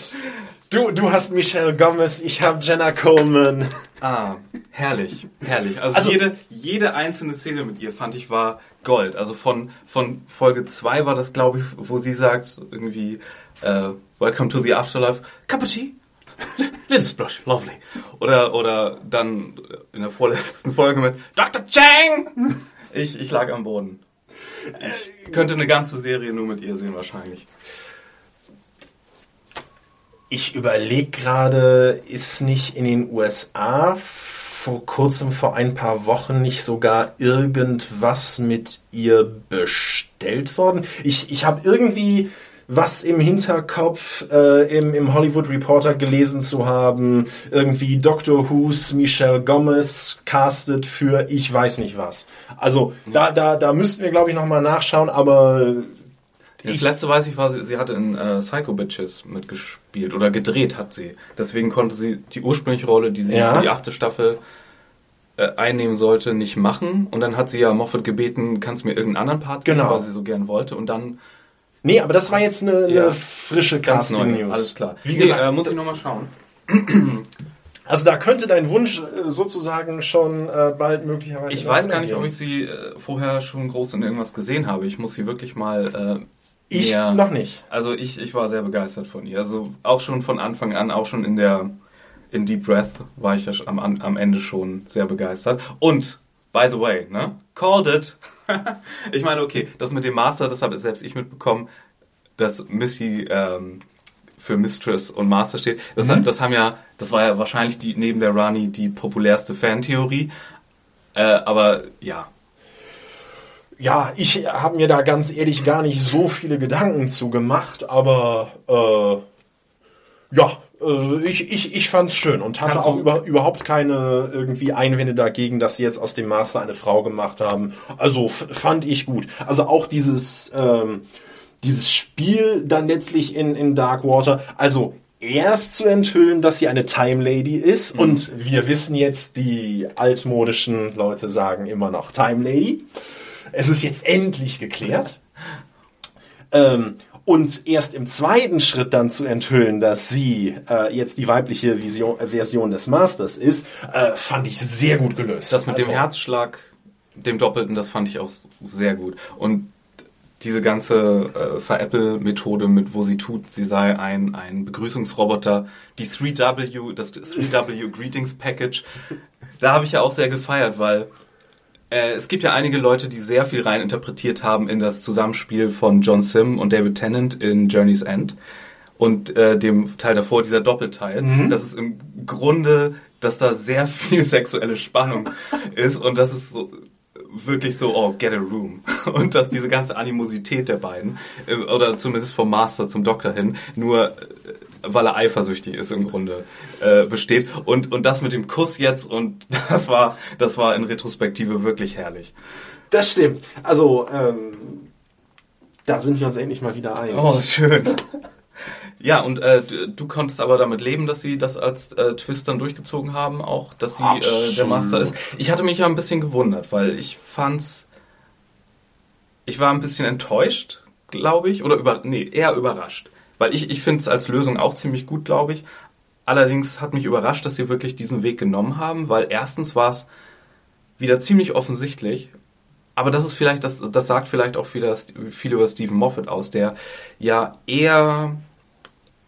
Du, du hast Michelle Gomez, ich habe Jenna Coleman. Ah, herrlich, herrlich. Also, Also- jede, jede einzelne Szene mit ihr fand ich war Gold. Also von, von Folge 2 war das, glaube ich, wo sie sagt, irgendwie, äh, Welcome to the Afterlife, Cup of Tea? Little Splash, lovely. Oder, oder dann in der vorletzten Folge mit Dr. Chang! Ich, ich lag am Boden. Ich könnte eine ganze Serie nur mit ihr sehen, wahrscheinlich. Ich überlege gerade, ist nicht in den USA vor kurzem, vor ein paar Wochen nicht sogar irgendwas mit ihr bestellt worden? Ich, ich habe irgendwie was im Hinterkopf äh, im, im Hollywood Reporter gelesen zu haben. Irgendwie Doctor Who's Michelle Gomez castet für ich weiß nicht was. Also da, da, da müssten wir, glaube ich, nochmal nachschauen, aber Das Ich- letzte weiß ich war, sie, sie hatte in äh, Psycho Bitches mitgespielt oder gedreht hat sie. Deswegen konnte sie die ursprüngliche Rolle, die sie Ja. für die achte Staffel äh, einnehmen sollte, nicht machen. Und dann hat sie ja Moffat gebeten, kannst du mir irgendeinen anderen Part geben, Genau. weil sie so gern wollte. Und dann Nee, aber das war jetzt eine, Ja. eine frische ganz neu. Casting-News. Alles klar. Wie nee, gesagt, äh, muss ich nochmal schauen. also da könnte dein Wunsch äh, sozusagen schon äh, bald möglicherweise... Ich weiß gar nicht, ob ich sie äh, vorher schon groß in irgendwas gesehen habe. Ich muss sie wirklich mal. Ich näher- noch nicht. Also ich, ich war sehr begeistert von ihr. Also auch schon von Anfang an, auch schon in der in Deep Breath war ich ja am, am Ende schon sehr begeistert. Und by the way, ne? Called it. ich meine, okay, das mit dem Master, das habe selbst ich mitbekommen, dass Missy ähm, für Mistress und Master steht. Das, Mhm. das haben ja, das war ja wahrscheinlich die neben der Rani die populärste Fantheorie. Äh, aber ja, Ja, ich habe mir da ganz ehrlich gar nicht so viele Gedanken zu gemacht, aber äh, ja, äh, ich, ich, ich fand's schön und hatte Kannst auch über, überhaupt keine irgendwie Einwände dagegen, dass sie jetzt aus dem Master eine Frau gemacht haben. Also fand ich gut. Also auch dieses ähm, dieses Spiel dann letztlich in, in Darkwater, also erst zu enthüllen, dass sie eine Time Lady ist und wir wissen jetzt, die altmodischen Leute sagen immer noch Time Lady. Es ist jetzt endlich geklärt. Ähm, und erst im zweiten Schritt dann zu enthüllen, dass sie äh, jetzt die weibliche Vision, äh, Version des Masters ist, äh, fand ich sehr gut gelöst. Das mit dem Also, Herzschlag, dem Doppelten, das fand ich auch sehr gut. Und diese ganze äh, Veräpple-Methode, mit wo sie tut, sie sei ein, ein Begrüßungsroboter, die 3W, das 3W Greetings Package, da habe ich ja auch sehr gefeiert, weil äh, es gibt ja einige Leute, die sehr viel rein interpretiert haben in das Zusammenspiel von John Sim und David Tennant in Journey's End und äh, dem Teil davor, dieser Doppelteil. Das ist im Grunde, dass da sehr viel sexuelle Spannung ist und das ist so wirklich so, oh, get a room. Und dass diese ganze Animosität der beiden, äh, oder zumindest vom Master zum Doktor hin, nur äh, weil er eifersüchtig ist im Grunde, äh, besteht. Und, und das mit dem Kuss jetzt, und das war, das war in Retrospektive wirklich herrlich. Das stimmt. Also, ähm, da sind wir uns endlich mal wieder einig. Oh, schön. Ja, und äh, du, du konntest aber damit leben, dass sie das als äh, Twist dann durchgezogen haben, auch, dass sie äh, der. Master ist. Ich hatte mich ja ein bisschen gewundert, weil ich fand's, ich war ein bisschen enttäuscht, glaube ich, oder über, nee, eher überrascht. Weil ich, ich finde es als Lösung auch ziemlich gut, glaube ich. Allerdings hat mich überrascht, dass sie wirklich diesen Weg genommen haben, weil erstens war es wieder ziemlich offensichtlich, aber das ist vielleicht, das, das sagt vielleicht auch viel, viel über Stephen Moffat aus, der ja eher,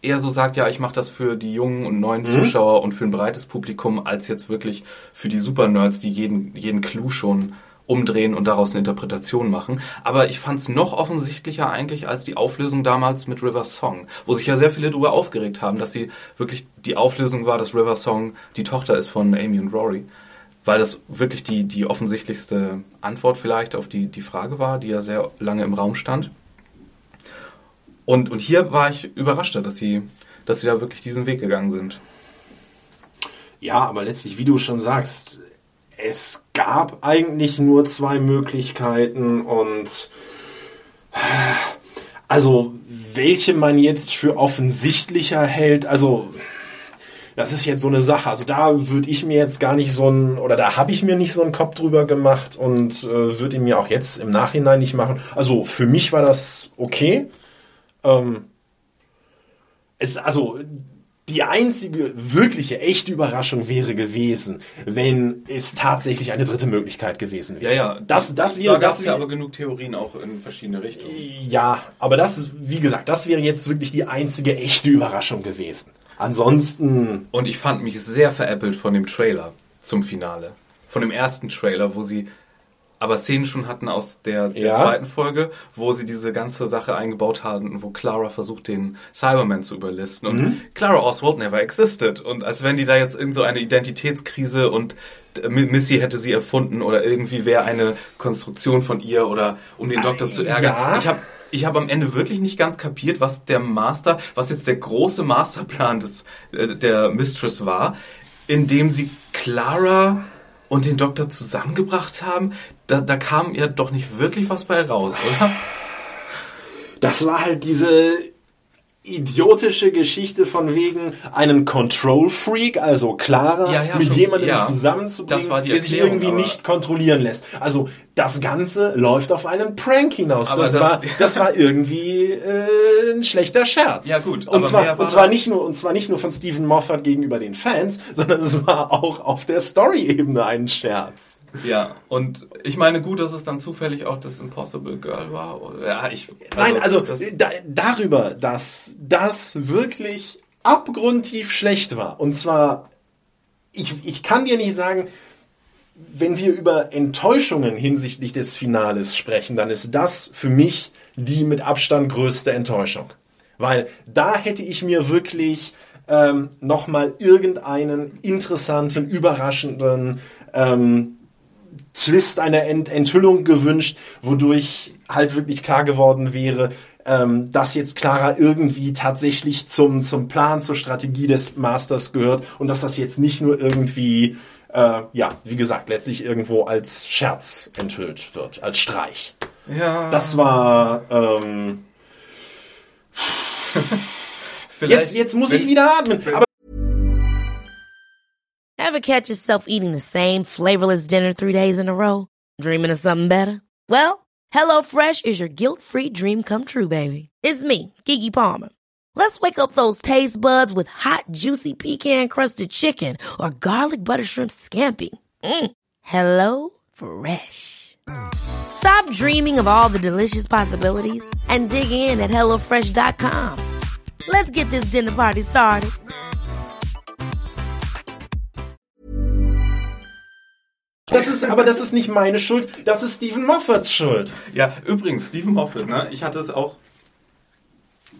eher so sagt, ja, ich mache das für die jungen und neuen Zuschauer und für ein breites Publikum, als jetzt wirklich für die Super-Nerds, die jeden, jeden Clou schon umdrehen und daraus eine Interpretation machen. Aber ich fand es noch offensichtlicher eigentlich als die Auflösung damals mit River Song, wo sich ja sehr viele darüber aufgeregt haben, dass sie wirklich die Auflösung war, dass River Song die Tochter ist von Amy und Rory. Weil das wirklich die, die offensichtlichste Antwort vielleicht auf die, die Frage war, die ja sehr lange im Raum stand. Und, und hier war ich überraschter, dass sie, dass sie da wirklich diesen Weg gegangen sind. Ja, aber letztlich, wie du schon sagst, es gab eigentlich nur zwei Möglichkeiten und also welche man jetzt für offensichtlicher hält, also das ist jetzt so eine Sache. Also da würde ich mir jetzt gar nicht so ein, oder da habe ich mir nicht so einen Kopf drüber gemacht und äh, würde ihn mir auch jetzt im Nachhinein nicht machen. Also für mich war das okay. Ähm, es, also die einzige wirkliche, echte Überraschung wäre gewesen, wenn es tatsächlich eine dritte Möglichkeit gewesen wäre. Ja, ja. Das, das da wäre, gab das es ja aber genug Theorien auch in verschiedene Richtungen. ja, aber das, wie gesagt, das wäre jetzt wirklich die einzige echte Überraschung gewesen. Ansonsten, Und ich fand mich sehr veräppelt von dem Trailer zum Finale. Von dem ersten Trailer, wo sie aber Szenen schon hatten aus der, der Ja. zweiten Folge, wo sie diese ganze Sache eingebaut haben, wo Clara versucht, den Cyberman zu überlisten. Und Mhm. Clara Oswald never existed. Und als wenn die da jetzt irgend so eine Identitätskrise und äh, Missy hätte sie erfunden oder irgendwie wäre eine Konstruktion von ihr oder um den Doktor zu ärgern. ja. Ich habe ich habe am Ende wirklich nicht ganz kapiert, was der Master, was jetzt der große Masterplan des, äh, der Mistress war, indem sie Clara und den Doktor zusammengebracht haben. Da, da kam ja doch nicht wirklich was bei raus, oder? das war halt diese idiotische Geschichte von wegen einen Control Freak, also Clara Ja, ja, mit schon. jemandem Ja. zusammenzubringen, der sich irgendwie nicht kontrollieren lässt. Also das Ganze läuft auf einen Prank hinaus. Das, das- war, das war irgendwie äh, ein schlechter Scherz. Ja, gut, Und zwar, war und zwar nicht nur und zwar nicht nur von Stephen Moffat gegenüber den Fans, sondern es war auch auf der Story-Ebene ein Scherz. Ja, und ich meine, gut, dass es dann zufällig auch das Impossible Girl war. Ja, ich, Nein, also das- da, darüber, dass das wirklich abgrundtief schlecht war. Und zwar, ich, ich kann dir nicht sagen, wenn wir über Enttäuschungen hinsichtlich des Finales sprechen, dann ist das für mich die mit Abstand größte Enttäuschung. Weil da hätte ich mir wirklich ähm, nochmal irgendeinen interessanten, überraschenden ähm, Twist, eine Ent Enthüllung gewünscht, wodurch halt wirklich klar geworden wäre, ähm, dass jetzt Clara irgendwie tatsächlich zum, zum Plan, zur Strategie des Masters gehört und dass das jetzt nicht nur irgendwie, äh, ja, wie gesagt, letztlich irgendwo als Scherz enthüllt wird, als Streich. ja, Das war, ähm, jetzt, jetzt muss ich wieder atmen. Aber Ever catch yourself eating the same flavorless dinner three days in a row? Dreaming of something better? Well, HelloFresh is your guilt-free dream come true, baby. It's me, Kiki Palmer. Let's wake up those taste buds with hot, juicy pecan-crusted chicken or garlic butter shrimp scampi. Mm. Hello Fresh. Stop dreaming of all the delicious possibilities and dig in at HelloFresh.com. Let's get this dinner party started. das ist, aber das ist nicht meine Schuld, das ist Stephen Moffats Schuld. Ja, übrigens, Stephen Moffat, ne? Ich hatte es auch.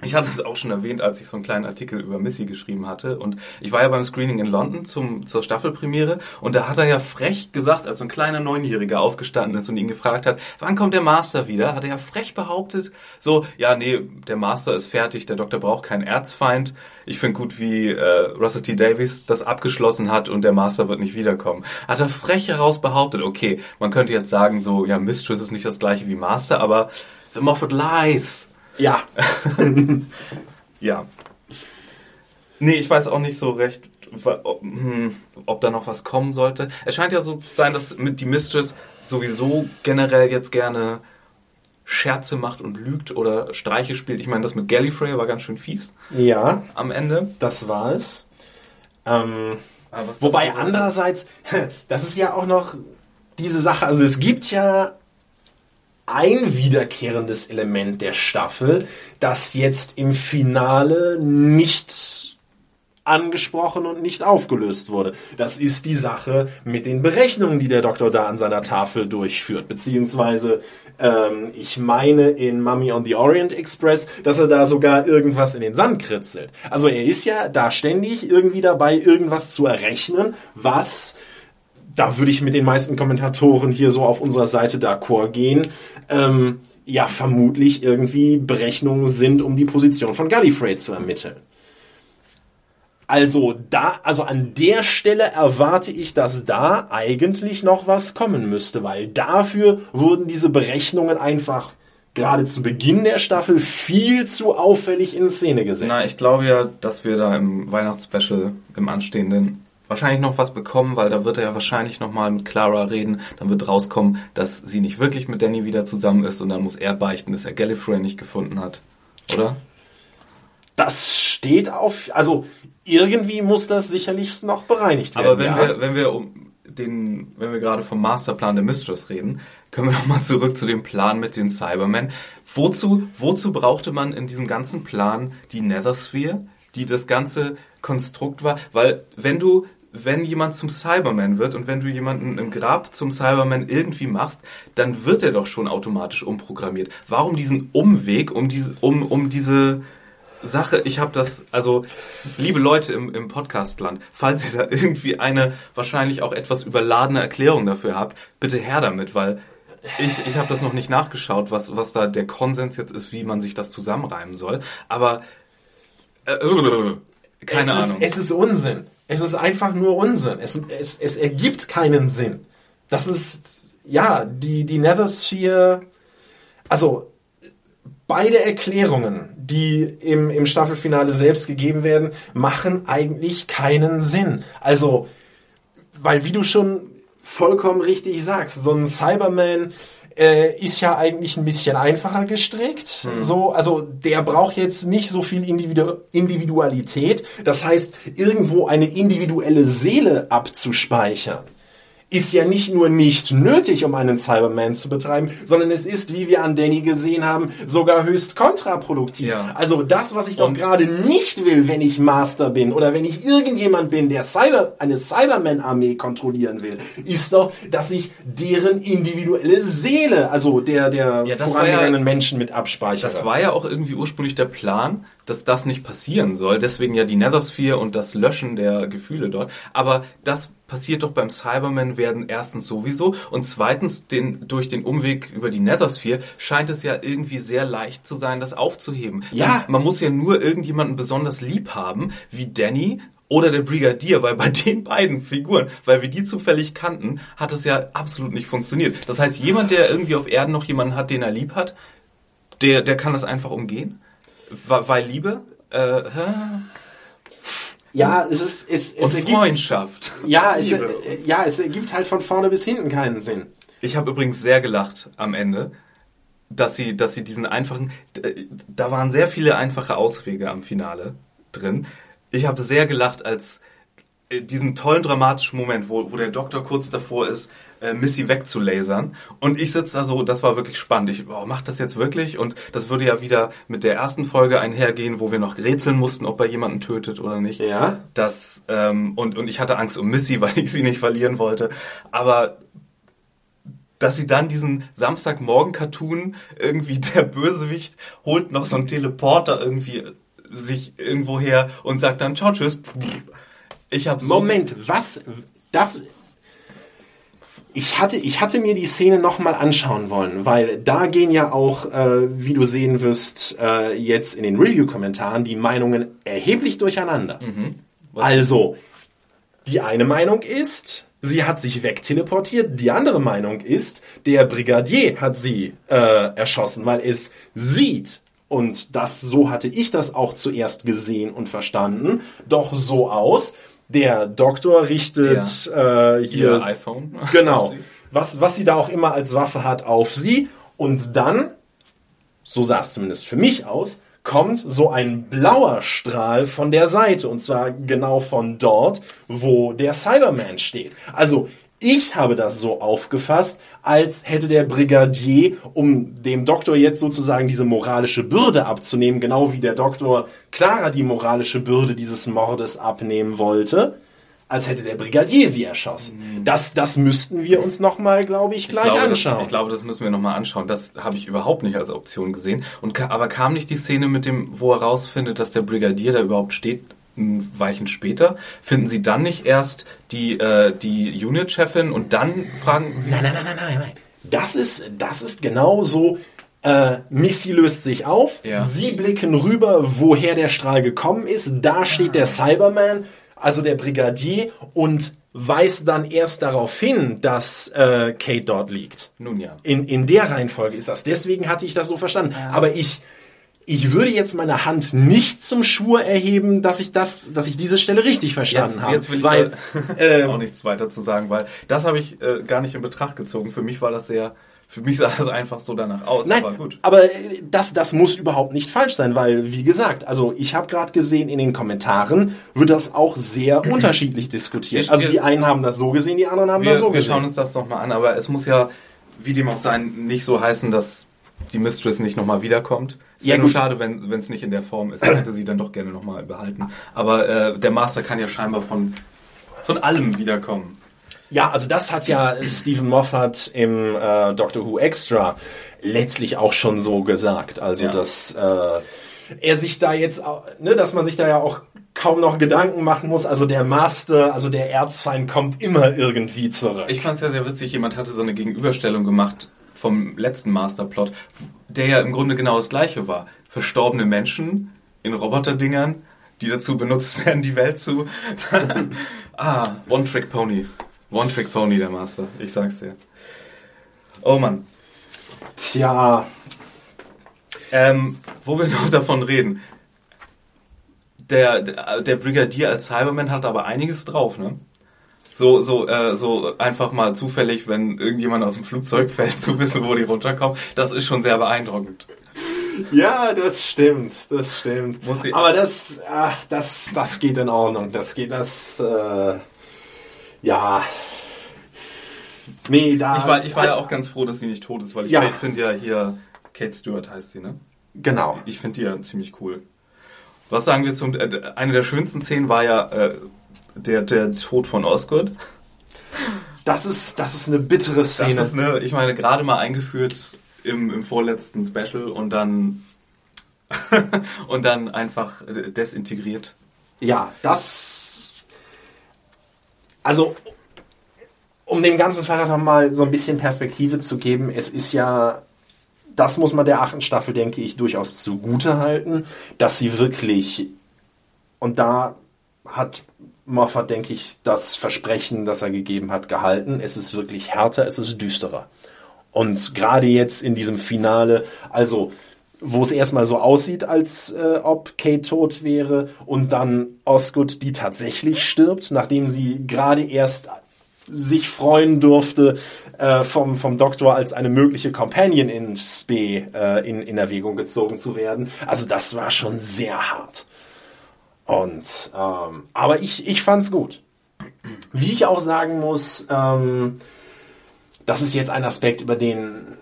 Ich hatte es auch schon erwähnt, als ich so einen kleinen Artikel über Missy geschrieben hatte. Und ich war ja beim Screening in London zum, zur Staffelpremiere. Und da hat er ja frech gesagt, als so ein kleiner Neunjähriger aufgestanden ist und ihn gefragt hat, wann kommt der Master wieder? Hat er ja frech behauptet, so, ja, nee, der Master ist fertig, der Doktor braucht keinen Erzfeind. Ich finde gut, wie äh, Russell T. Davies das abgeschlossen hat und der Master wird nicht wiederkommen. Hat er frech heraus behauptet, okay, man könnte jetzt sagen, so, ja, Mistress ist nicht das gleiche wie Master, aber The Moffat lies. Ja. Ja. Nee, ich weiß auch nicht so recht, ob, hm, ob da noch was kommen sollte. Es scheint ja so zu sein, dass mit die Mistress sowieso generell jetzt gerne Scherze macht und lügt oder Streiche spielt. Ich meine, das mit Gallifrey war ganz schön fies Ja, am Ende. das war es. Ähm, wobei andererseits, das ist ja auch noch diese Sache, also es gibt ja ein wiederkehrendes Element der Staffel, das jetzt im Finale nicht angesprochen und nicht aufgelöst wurde. Das ist die Sache mit den Berechnungen, die der Doktor da an seiner Tafel durchführt. Beziehungsweise, ähm, ich meine in Mummy on the Orient Express, dass er da sogar irgendwas in den Sand kritzelt. Also er ist ja da ständig irgendwie dabei, irgendwas zu errechnen, was da würde ich mit den meisten Kommentatoren hier so auf unserer Seite d'accord gehen, ähm, ja, vermutlich irgendwie Berechnungen sind, um die Position von Gallifrey zu ermitteln. Also da, also an der Stelle erwarte ich, dass da eigentlich noch was kommen müsste, weil dafür wurden diese Berechnungen einfach gerade zu Beginn der Staffel viel zu auffällig in Szene gesetzt. Na, ich glaube ja, dass wir da im Weihnachtsspecial, im anstehenden, wahrscheinlich noch was bekommen, weil da wird er ja wahrscheinlich nochmal mit Clara reden. Dann wird rauskommen, dass sie nicht wirklich mit Danny wieder zusammen ist und dann muss er beichten, dass er Gallifrey nicht gefunden hat. Oder? Das steht auf, also irgendwie muss das sicherlich noch bereinigt werden. Aber wenn ja. wir, wenn wir um den, wenn wir gerade vom Masterplan der Mistress reden, können wir noch mal zurück zu dem Plan mit den Cybermen. Wozu, wozu brauchte man in diesem ganzen Plan die Nethersphere, die das ganze Konstrukt war? Weil wenn du wenn jemand zum Cyberman wird und wenn du jemanden im Grab zum Cyberman irgendwie machst, dann wird er doch schon automatisch umprogrammiert. Warum diesen Umweg um diese, um, um diese Sache, ich habe das, also liebe Leute im, im Podcastland, falls ihr da irgendwie eine wahrscheinlich auch etwas überladene Erklärung dafür habt, bitte her damit, weil ich, ich habe das noch nicht nachgeschaut, was, was da der Konsens jetzt ist, wie man sich das zusammenreimen soll. Aber äh, keine es Ahnung. Ist, es ist Unsinn. Es ist einfach nur Unsinn. Es, es, es ergibt keinen Sinn. Das ist, ja, die, die Nethersphere, also beide Erklärungen, die im, im Staffelfinale selbst gegeben werden, machen eigentlich keinen Sinn. Also, weil wie du schon vollkommen richtig sagst, so ein Cyberman äh, ist ja eigentlich ein bisschen einfacher gestrickt. Hm. So, also der braucht jetzt nicht so viel Individu Individualität. Das heißt, irgendwo eine individuelle Seele abzuspeichern ist ja nicht nur nicht nötig, um einen Cyberman zu betreiben, sondern es ist, wie wir an Danny gesehen haben, sogar höchst kontraproduktiv. Ja. Also das, was ich doch gerade nicht will, wenn ich Master bin oder wenn ich irgendjemand bin, der Cyber, eine Cyberman-Armee kontrollieren will, ist doch, dass ich deren individuelle Seele, also der, der Ja, vorangegangenen ja- Menschen mit abspeichere. Das war ja auch irgendwie ursprünglich der Plan, dass das nicht passieren soll. Deswegen ja die Nethersphere und das Löschen der Gefühle dort. Aber das passiert doch beim Cyberman werden erstens sowieso und zweitens den, durch den Umweg über die Nethersphere scheint es ja irgendwie sehr leicht zu sein, das aufzuheben. Ja. Man muss ja nur irgendjemanden besonders lieb haben, wie Danny oder der Brigadier, weil bei den beiden Figuren, weil wir die zufällig kannten, hat es ja absolut nicht funktioniert. Das heißt, jemand, der irgendwie auf Erden noch jemanden hat, den er lieb hat, der, der kann das einfach umgehen? Weil Liebe? Äh, ja, es ist, es, es und ergibt, Freundschaft. ja, es, äh, ja, es ergibt halt von vorne bis hinten keinen Sinn. Ich habe übrigens sehr gelacht am Ende, dass sie, dass sie diesen einfachen, da waren sehr viele einfache Auswege am Finale drin. Ich habe sehr gelacht, als äh, diesen tollen dramatischen Moment, wo, wo der Doktor kurz davor ist, äh, Missy wegzulasern. Und ich sitze da so, das war wirklich spannend. Ich, oh, macht das jetzt wirklich? Und das würde ja wieder mit der ersten Folge einhergehen, wo wir noch rätseln mussten, ob er jemanden tötet oder nicht. Ja. Das, ähm, und, und ich hatte Angst um Missy, weil ich sie nicht verlieren wollte. Aber dass sie dann diesen Samstagmorgen-Cartoon irgendwie der Bösewicht holt noch so einen Teleporter irgendwie sich irgendwo her und sagt dann ciao tschüss. Ich habe so Moment, was? Das. Ich hatte, ich hatte mir die Szene nochmal anschauen wollen, weil da gehen ja auch, äh, wie du sehen wirst, äh, jetzt in den Review-Kommentaren die Meinungen erheblich durcheinander. Also, die eine Meinung ist, sie hat sich wegteleportiert. Die andere Meinung ist, der Brigadier hat sie äh, erschossen, weil es sieht. Und das, so hatte ich das auch zuerst gesehen und verstanden, doch so aus. Der Doktor richtet äh, ihr hier iPhone. Genau. Was, was sie da auch immer als Waffe hat auf sie. Und dann, so sah es zumindest für mich aus, kommt so ein blauer Strahl von der Seite. Und zwar genau von dort, wo der Cyberman steht. Also, ich habe das so aufgefasst, als hätte der Brigadier, um dem Doktor jetzt sozusagen diese moralische Bürde abzunehmen, genau wie der Doktor Clara die moralische Bürde dieses Mordes abnehmen wollte, als hätte der Brigadier sie erschossen. Das, das müssten wir uns nochmal, glaube ich, Ich gleich glaube, anschauen. Das, ich glaube, das müssen wir nochmal anschauen. Das habe ich überhaupt nicht als Option gesehen. Und, aber kam nicht die Szene mit dem, wo er rausfindet, dass der Brigadier da überhaupt steht, Weichen später? Finden Sie dann nicht erst die, äh, die Unit-Chefin und dann fragen Sie... Nein, nein, nein, nein, nein, nein. Das ist, das ist genau so. Äh, Missy löst sich auf. Ja. Sie blicken rüber, woher der Strahl gekommen ist. Da steht der Cyberman, also der Brigadier, und weist dann erst darauf hin, dass äh, Kate dort liegt. Nun ja. In, in der Reihenfolge ist das. Deswegen hatte ich das so verstanden. Aber ich, ich würde jetzt meine Hand nicht zum Schwur erheben, dass ich das, dass ich diese Stelle richtig verstanden Jetzt, habe. jetzt will ich weil, ähm, auch nichts weiter zu sagen, weil das habe ich äh, gar nicht in Betracht gezogen. Für mich war das sehr Für mich sah das einfach so danach aus, Nein, aber gut. aber äh, das, das muss überhaupt nicht falsch sein, weil, wie gesagt, also ich habe gerade gesehen, in den Kommentaren wird das auch sehr unterschiedlich diskutiert. Wir- Also wir- die einen haben das so gesehen, die anderen haben Wir, das so wir gesehen. schauen uns das nochmal an, aber es muss ja, wie dem auch sein, nicht so heißen, dass die Mistress nicht nochmal wiederkommt. Es Ja, wäre nur gut. schade, wenn es nicht in der Form ist. Ich hätte sie dann doch gerne nochmal behalten. Aber äh, der Master kann ja scheinbar von, von allem wiederkommen. Ja, also das hat ja Stephen Moffat im äh, Doctor Who Extra letztlich auch schon so gesagt. Also Ja. dass äh, er sich da jetzt, ne, dass man sich da ja auch kaum noch Gedanken machen muss. Also der Master, also der Erzfeind kommt immer irgendwie zurück. Ich fand es ja sehr witzig, jemand hatte so eine Gegenüberstellung gemacht vom letzten Masterplot, der ja im Grunde genau das gleiche war. Verstorbene Menschen in Roboterdingern, die dazu benutzt werden, die Welt zu... ah, One-Trick-Pony. One-Trick-Pony, der Master. Ich sag's dir. Oh Mann. Tja, Ähm, wo wir noch davon reden. Der, der, der Brigadier als Cyberman hat aber einiges drauf, ne? So, so, äh, so einfach mal zufällig, wenn irgendjemand aus dem Flugzeug fällt, zu wissen, wo die runterkommen. Das ist schon sehr beeindruckend. Ja, das stimmt, das stimmt. Aber das, ach, das, das geht in Ordnung. Das geht, das, äh, ja. Nee, da. Ich war, ich war ja auch ganz froh, dass sie nicht tot ist, weil ich Ja. finde ja hier, Kate Stewart heißt sie, ne? Genau. Ich finde die ja ziemlich cool. Was sagen wir zum, äh, eine der schönsten Szenen war ja, äh, der, der Tod von Osgood. Das ist, das ist eine bittere Das Szene. ist ne, ich meine, gerade mal eingeführt im, im vorletzten Special und dann und dann einfach desintegriert. ja, das. Also, um dem ganzen Fall noch mal so ein bisschen Perspektive zu geben, es ist ja, das muss man der achten Staffel, denke ich, durchaus zugute halten, dass sie wirklich, und da hat Moffat, denke ich, das Versprechen, das er gegeben hat, gehalten. Es ist wirklich härter, es ist düsterer. Und gerade jetzt in diesem Finale, also wo es erstmal so aussieht, als äh, ob Kate tot wäre und dann Osgood, die tatsächlich stirbt, nachdem sie gerade erst sich freuen durfte, äh, vom, vom Doktor als eine mögliche Companion in Spee äh, in, in Erwägung gezogen zu werden. Also das war schon sehr hart. Und ähm, aber ich, ich fand's gut. Wie ich auch sagen muss, ähm, das ist jetzt ein Aspekt, über den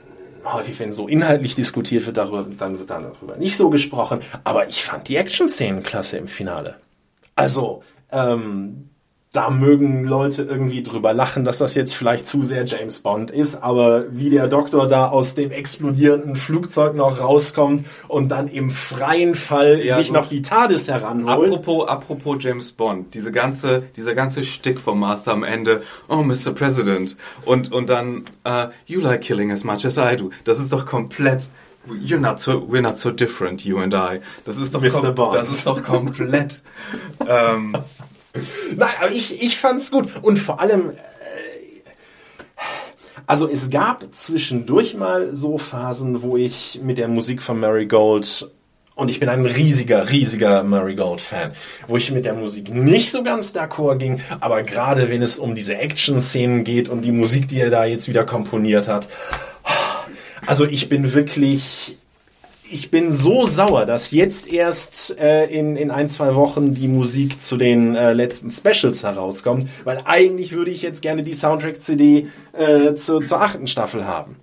häufig, wenn so inhaltlich diskutiert wird, darüber, dann wird darüber nicht so gesprochen. Aber ich fand die Action-Szenen klasse im Finale. Also, ähm, da mögen Leute irgendwie drüber lachen, dass das jetzt vielleicht zu sehr James Bond ist, aber wie der Doktor da aus dem explodierenden Flugzeug noch rauskommt und dann im freien Fall Ja, sich gut. noch die TARDIS heranholt. Apropos, apropos James Bond, diese ganze, dieser ganze Stick vom Master am Ende, oh Mr. President, und, und dann, uh, you like killing as much as I do. Das ist doch komplett, you're not so, we're not so different, you and I. Das ist doch, Mr. Bond. das ist doch komplett, ähm, Nein, aber ich, ich fand's gut. Und vor allem, äh, also es gab zwischendurch mal so Phasen, wo ich mit der Musik von Mary Gold und ich bin ein riesiger, riesiger Mary Gold-Fan, wo ich mit der Musik nicht so ganz d'accord ging, aber gerade wenn es um diese Action-Szenen geht und die Musik, die er da jetzt wieder komponiert hat, also ich bin wirklich, ich bin so sauer, dass jetzt erst äh, in, in ein, zwei Wochen die Musik zu den äh, letzten Specials herauskommt, weil eigentlich würde ich jetzt gerne die Soundtrack-CD äh, zur, zur achten Staffel haben.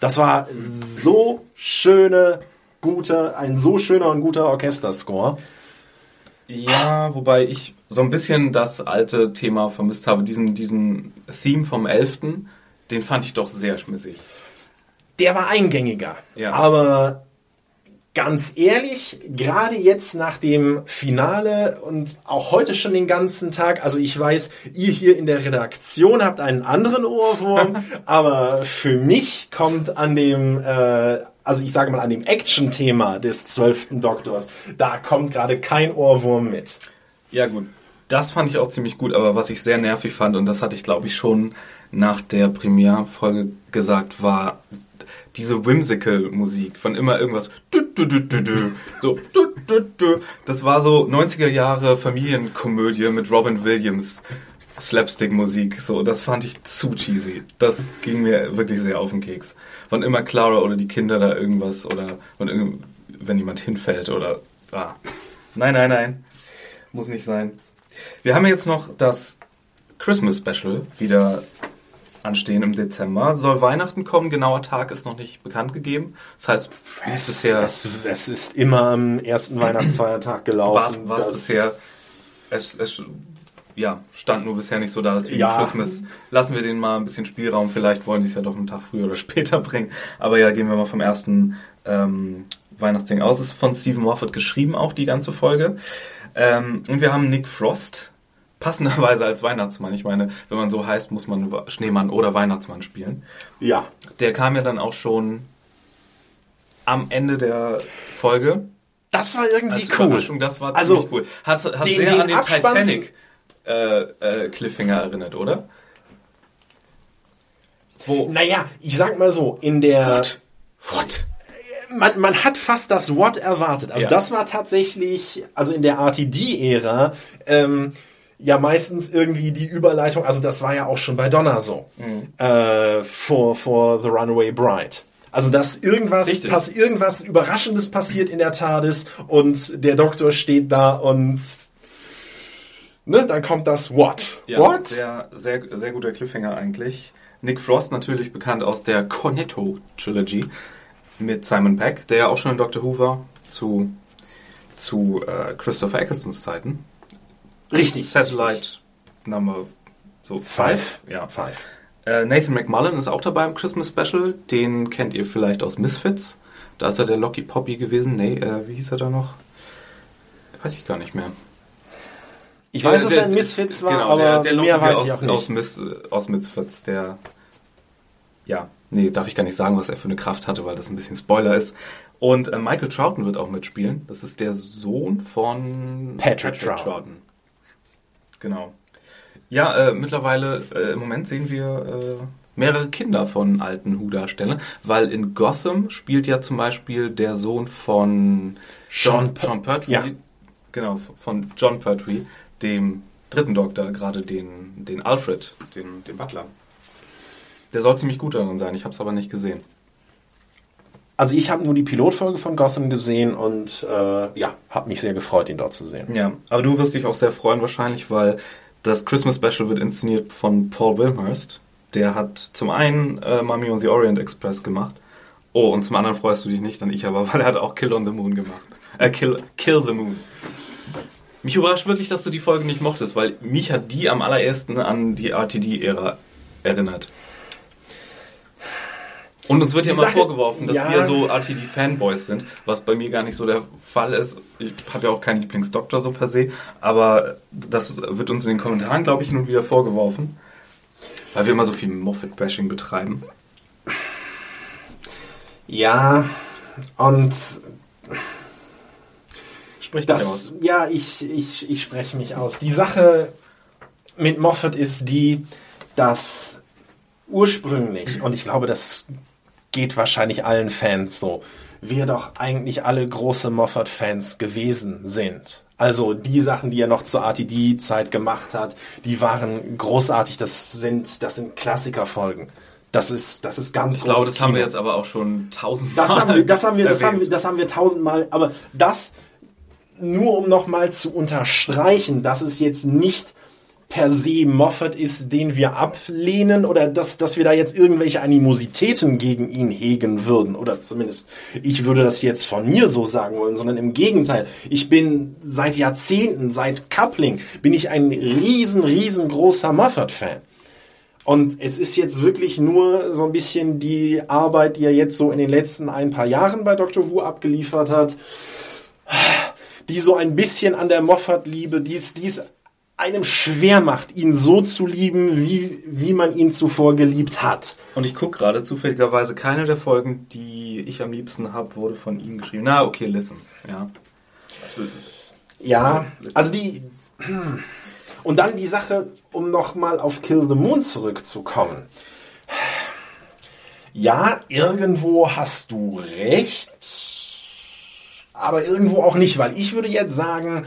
Das war so schöne, gute, ein so schöner und guter Orchesterscore. Ja, wobei ich so ein bisschen das alte Thema vermisst habe, diesen, diesen Theme vom 11., den fand ich doch sehr schmissig. Der war eingängiger. Ja. Aber ganz ehrlich, gerade jetzt nach dem Finale und auch heute schon den ganzen Tag, also ich weiß, ihr hier in der Redaktion habt einen anderen Ohrwurm, aber für mich kommt an dem, äh, also ich sage mal an dem Action-Thema des zwölften Doktors, da kommt gerade kein Ohrwurm mit. Ja, gut. Das fand ich auch ziemlich gut, aber was ich sehr nervig fand, und das hatte ich glaube ich schon nach der Premierfolge gesagt, war diese whimsical-Musik von immer irgendwas. So. Das war so 90er Jahre Familienkomödie mit Robin Williams. Slapstick-Musik. So, das fand ich zu cheesy. Das ging mir wirklich sehr auf den Keks. Wann immer Clara oder die Kinder da irgendwas oder wenn, wenn jemand hinfällt oder. Ah. Nein, nein, nein. Muss nicht sein. Wir haben jetzt noch das Christmas Special wieder anstehen im Dezember. Soll Weihnachten kommen? Genauer Tag ist noch nicht bekannt gegeben. Das heißt, wie ist bisher. Es, es ist immer am ersten Weihnachtsfeiertag gelaufen. War es bisher. Es, es ja, stand nur bisher nicht so da, dass wir ja. Christmas lassen wir denen mal ein bisschen Spielraum. Vielleicht wollen sie es ja doch einen Tag früher oder später bringen. Aber ja, gehen wir mal vom ersten ähm, Weihnachtsding aus. Ist von Stephen Moffat geschrieben, auch die ganze Folge. Ähm, und wir haben Nick Frost, passenderweise als Weihnachtsmann. Ich meine, wenn man so heißt, muss man Schneemann oder Weihnachtsmann spielen. Ja. Der kam ja dann auch schon am Ende der Folge. Das war irgendwie als cool. Das war also, ziemlich cool. Hat, hat den, sehr den an den Titanic äh, äh, Cliffhanger erinnert, oder? Wo? Naja, ich sag mal so, in der... What? What? man, man hat fast das What erwartet. Also ja. das war tatsächlich, also in der RTD-Ära, ähm, ja meistens irgendwie die Überleitung, also das war ja auch schon bei Donna so, mhm. äh, for, for The Runaway Bride. Also dass irgendwas, pass, irgendwas Überraschendes passiert in der TARDIS und der Doktor steht da und ne, dann kommt das What. Ja, What? Sehr, sehr, sehr guter Cliffhanger eigentlich. Nick Frost natürlich bekannt aus der Cornetto Trilogy mit Simon Peck, der ja auch schon in Doctor Who war, zu, zu äh, Christopher Ecclestons Zeiten. Richtig. Satellite richtig. Number so five. Ja. Five. Äh, Nathan McMullen ist auch dabei im Christmas Special. Den kennt ihr vielleicht aus Misfits. Da ist er der Locky Poppy gewesen. Nee, äh, wie hieß er da noch? Weiß ich gar nicht mehr. Ich weiß, dass er ein Misfits war, genau, aber der, der mehr weiß aus, ich auch nicht. Aus, Mis, aus Misfits, der ja, nee, darf ich gar nicht sagen, was er für eine Kraft hatte, weil das ein bisschen Spoiler ist. Und äh, Michael Troughton wird auch mitspielen. Das ist der Sohn von Patrick, Patrick Troughton. Troughton. Genau. Ja, äh, mittlerweile, äh, im Moment sehen wir äh, mehrere Kinder von alten Who-Darstellern, weil in Gotham spielt ja zum Beispiel der Sohn von John, John Pertwee, ja. genau, von John Pertwee, dem dritten Doktor, gerade den, den Alfred, den, den Butler. Der soll ziemlich gut darin sein, ich habe es aber nicht gesehen. Also ich habe nur die Pilotfolge von Gotham gesehen und äh, ja, habe mich sehr gefreut, ihn dort zu sehen. Ja, aber du wirst dich auch sehr freuen wahrscheinlich, weil das Christmas Special wird inszeniert von Paul Wilhurst. Der hat zum einen äh, Mummy on the Orient Express gemacht. Oh, und zum anderen freust du dich nicht an ich, aber weil er hat auch Kill on the Moon gemacht. Äh, Kill, Kill the Moon. Mich überrascht wirklich, dass du die Folge nicht mochtest, weil mich hat die am allerersten an die RTD-Ära erinnert. Und uns wird ja mal Sache, vorgeworfen, dass ja. wir so RTD-Fanboys sind, was bei mir gar nicht so der Fall ist. Ich habe ja auch keinen Lieblingsdoktor so per se, aber das wird uns in den Kommentaren, glaube ich, nun wieder vorgeworfen, weil wir immer so viel Moffat-Bashing betreiben. Ja, und Sprich das, aus. Ja, ich, ich, ich spreche mich aus. Die Sache mit Moffat ist die, dass ursprünglich, und ich glaube, das geht wahrscheinlich allen Fans so, wir doch eigentlich alle große Moffat-Fans gewesen sind. Also die Sachen, die er noch zur RTD-Zeit gemacht hat, die waren großartig. Das sind, das sind Klassikerfolgen. Das ist, das ist ganz Ich glaube, das Kino. haben wir jetzt aber auch schon tausendmal. Das haben wir, das haben wir, das haben wir, das haben wir tausendmal. Aber das nur um nochmal zu unterstreichen, dass es jetzt nicht per se Moffat ist, den wir ablehnen oder dass, dass wir da jetzt irgendwelche Animositäten gegen ihn hegen würden oder zumindest ich würde das jetzt von mir so sagen wollen, sondern im Gegenteil. Ich bin seit Jahrzehnten, seit Coupling, bin ich ein riesen, riesengroßer Moffat-Fan. Und es ist jetzt wirklich nur so ein bisschen die Arbeit, die er jetzt so in den letzten ein paar Jahren bei Doctor Who abgeliefert hat, die so ein bisschen an der Moffat-Liebe, die ist, die ist einem schwer macht, ihn so zu lieben, wie, wie man ihn zuvor geliebt hat. Und ich gucke gerade zufälligerweise, keine der Folgen, die ich am liebsten habe, wurde von ihm geschrieben. Na, okay, listen. Ja, ja also die... Und dann die Sache, um nochmal auf Kill the Moon zurückzukommen. Ja, irgendwo hast du recht, aber irgendwo auch nicht, weil ich würde jetzt sagen,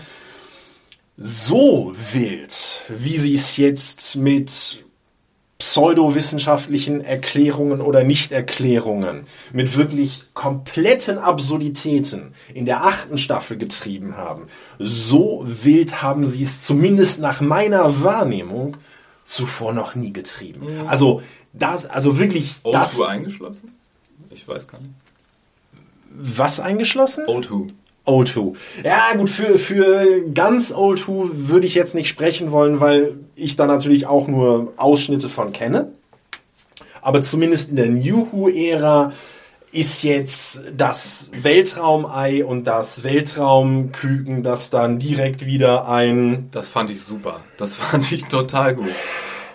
so wild, wie sie es jetzt mit pseudowissenschaftlichen Erklärungen oder Nichterklärungen, mit wirklich kompletten Absurditäten in der achten Staffel getrieben haben. So wild haben sie es zumindest nach meiner Wahrnehmung zuvor noch nie getrieben. Also das, also wirklich Old das. Who eingeschlossen? Ich weiß gar nicht. Was eingeschlossen? Old Who. Old Who. Ja, gut, für, für ganz Old Who würde ich jetzt nicht sprechen wollen, weil ich da natürlich auch nur Ausschnitte von kenne. Aber zumindest in der New Who-Ära ist jetzt das Weltraumei und das Weltraumküken, das dann direkt wieder ein Das fand ich super. Das fand ich total gut.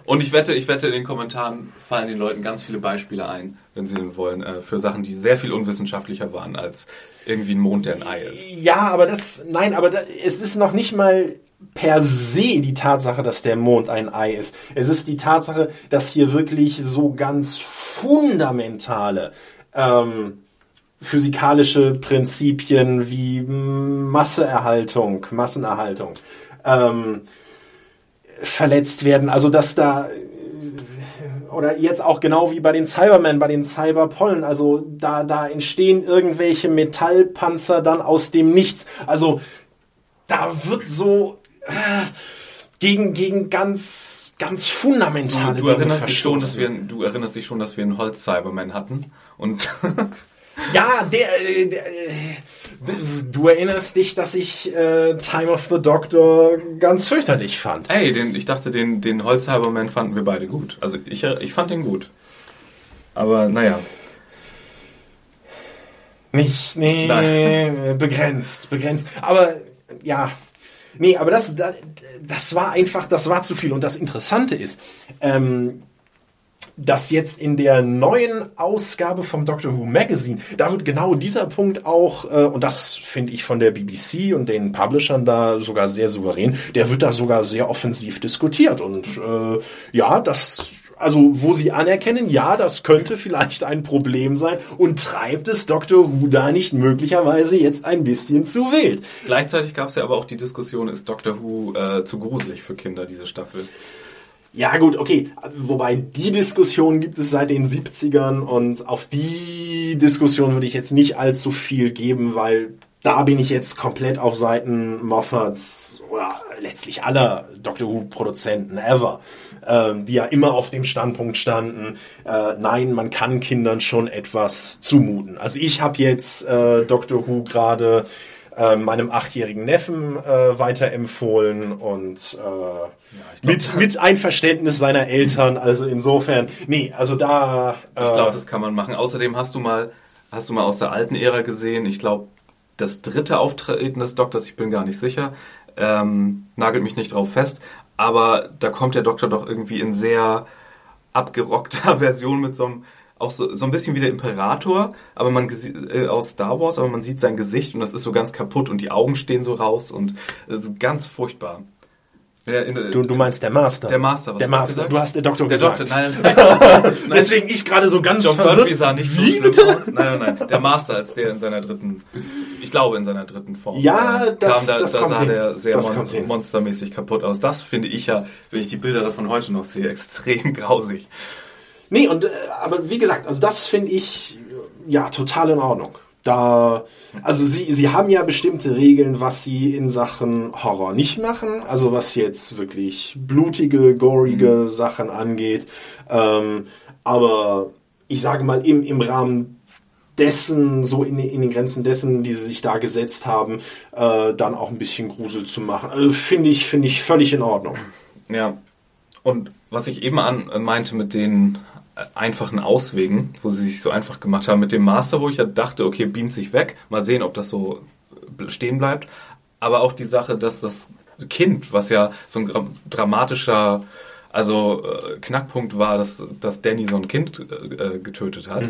Und ich wette, ich wette, in den Kommentaren fallen den Leuten ganz viele Beispiele ein, wenn sie denn wollen, äh, für Sachen, die sehr viel unwissenschaftlicher waren als irgendwie ein Mond, der ein Ei ist. Ja, aber das, nein, aber da, es ist noch nicht mal per se die Tatsache, dass der Mond ein Ei ist. Es ist die Tatsache, dass hier wirklich so ganz fundamentale ähm, physikalische Prinzipien wie Masseerhaltung, Massenerhaltung ähm, verletzt werden. Also dass da oder jetzt auch genau wie bei den Cybermen, bei den Cyberpollen, also da, da entstehen irgendwelche Metallpanzer dann aus dem Nichts. Also da wird so äh, gegen, gegen ganz, ganz fundamentale Du Dinge erinnerst dich schon, dass wir, du erinnerst dich schon, dass wir einen Holz-Cyberman hatten. Und Ja, der, äh, der äh, du erinnerst dich, dass ich äh, Time of the Doctor ganz fürchterlich fand. ey, den, ich dachte, den, den Holz-Cyberman fanden wir beide gut. Also ich, ich fand den gut. Aber naja. Nicht, nee, Nein. begrenzt, begrenzt. Aber ja, nee, aber das, das, das war einfach, das war zu viel. Und das Interessante ist, ähm, dass jetzt in der neuen Ausgabe vom Doctor Who Magazine, da wird genau dieser Punkt auch, äh, und das finde ich von der BBC und den Publishern da sogar sehr souverän, der wird da sogar sehr offensiv diskutiert. Und äh, ja, das also wo sie anerkennen, ja, das könnte vielleicht ein Problem sein und treibt es Dr. Who da nicht möglicherweise jetzt ein bisschen zu wild. Gleichzeitig gab es ja aber auch die Diskussion, ist Doctor Who äh, zu gruselig für Kinder, diese Staffel? Ja gut, okay, wobei die Diskussion gibt es seit den 70ern und auf die Diskussion würde ich jetzt nicht allzu viel geben, weil da bin ich jetzt komplett auf Seiten Moffats oder letztlich aller Doctor Who-Produzenten ever, ähm, die ja immer auf dem Standpunkt standen, äh, nein, man kann Kindern schon etwas zumuten. Also ich habe jetzt äh, Doctor Who gerade äh, meinem achtjährigen Neffen äh, weiterempfohlen und äh, mit, mit Einverständnis seiner Eltern. Also insofern, nee, also da. Äh, Ich glaube, das kann man machen. Außerdem hast du mal, hast du mal aus der alten Ära gesehen, ich glaube, das dritte Auftreten des Doktors, ich bin gar nicht sicher, ähm, nagelt mich nicht drauf fest, aber da kommt der Doktor doch irgendwie in sehr abgerockter Version mit so einem auch so, so ein bisschen wie der Imperator, aber man äh, aus Star Wars, aber man sieht sein Gesicht und das ist so ganz kaputt und die Augen stehen so raus und ist ganz furchtbar. Ja, in, du, du meinst der Master. Der Master, was Der Master. gesagt? Du hast der Doktor der gesagt. Doktor, nein, nein, Deswegen ich gerade so ganz John verwirrt. Sah nicht so Wie bitte? aus. Nein, nein, nein. Der Master als der in seiner dritten, ich glaube in seiner dritten Form. Ja, äh, das- kam, da, das da kommt sah hin. der sehr mon hin. monstermäßig kaputt aus. Das finde ich ja, wenn ich die Bilder davon heute noch sehe, extrem grausig. Nee, und äh, aber wie gesagt, also das finde ich äh, ja total in Ordnung. Da, also sie, sie haben ja bestimmte Regeln, was sie in Sachen Horror nicht machen, also was jetzt wirklich blutige, gorige Sachen angeht. Ähm, aber ich sage mal, im, im Rahmen dessen, so in, in den Grenzen dessen, die sie sich da gesetzt haben, äh, dann auch ein bisschen Grusel zu machen. Also finde ich, finde ich völlig in Ordnung. Ja. Und was ich eben an äh, meinte mit den einfachen Auswegen, wo sie sich so einfach gemacht haben mit dem Master, wo ich ja dachte, okay, beamt sich weg, mal sehen, ob das so stehen bleibt. Aber auch die Sache, dass das Kind, was ja so ein dramatischer, also äh, Knackpunkt war, dass, dass Danny so ein Kind äh, äh, getötet hat,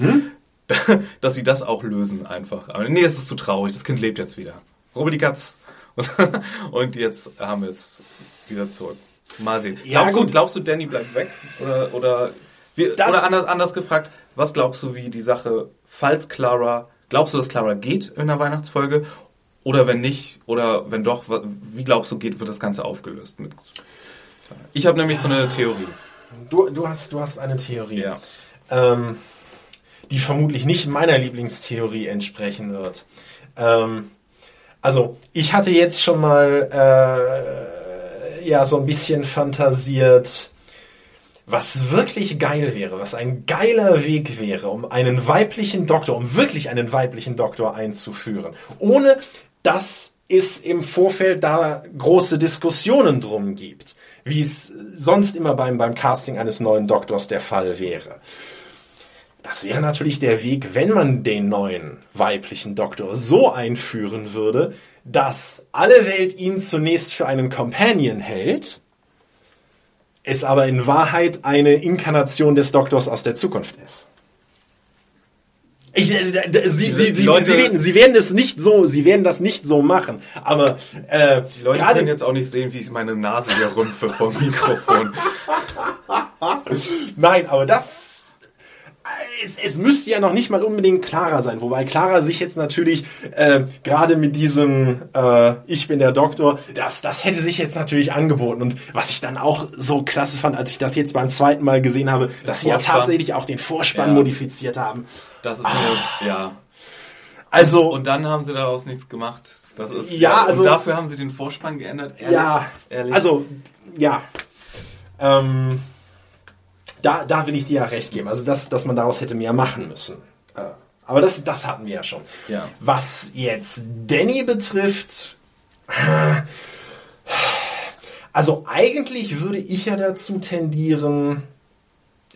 dass sie das auch lösen einfach. Aber nee, es ist zu traurig, das Kind lebt jetzt wieder. Rubbel die Katz. Und, und jetzt haben wir es wieder zurück. Mal sehen. Ja, glaubst, gut. du, glaubst du, Danny bleibt weg? Oder, oder, Das- oder anders, anders gefragt, was glaubst du, wie die Sache, falls Clara, glaubst du, dass Clara geht in der Weihnachtsfolge? Oder wenn nicht, oder wenn doch, wie glaubst du, geht, wird das Ganze aufgelöst? Ich habe nämlich so eine Theorie. Du, du, hast, du hast eine Theorie, Ja. ähm, die vermutlich nicht meiner Lieblingstheorie entsprechen wird. Ähm, also, ich hatte jetzt schon mal äh, ja so ein bisschen fantasiert, was wirklich geil wäre, was ein geiler Weg wäre, um einen weiblichen Doktor, um wirklich einen weiblichen Doktor einzuführen, ohne dass es im Vorfeld da große Diskussionen drum gibt, wie es sonst immer beim, beim Casting eines neuen Doktors der Fall wäre. Das wäre natürlich der Weg, wenn man den neuen weiblichen Doktor so einführen würde, dass alle Welt ihn zunächst für einen Companion hält, es aber in Wahrheit eine Inkarnation des Doktors aus der Zukunft ist. Ich, äh, sie, sie, sie, Leute- sie, werden, sie werden es nicht so, sie werden das nicht so machen. Aber äh, Die Leute können jetzt auch nicht sehen, wie ich meine Nase hier rümpfe vom Mikrofon. Nein, aber das. Es, es müsste ja noch nicht mal unbedingt Clara sein, wobei Clara sich jetzt natürlich äh, gerade mit diesem äh, Ich bin der Doktor, das, das hätte sich jetzt natürlich angeboten. Und was ich dann auch so klasse fand, als ich das jetzt beim zweiten Mal gesehen habe, dass sie ja tatsächlich auch den Vorspann Ja. modifiziert haben. Das ist mir, ja. Also, Und dann haben sie daraus nichts gemacht. Das ist, Ja, also- und dafür haben sie den Vorspann geändert. Ehrlich? ja, Ehrlich? also, ja. Ähm, da, da will ich dir ja recht geben. Also, das, dass man daraus hätte mehr machen müssen. Äh, Aber das, das hatten wir ja schon. Ja. Was jetzt Danny betrifft, also eigentlich würde ich ja dazu tendieren,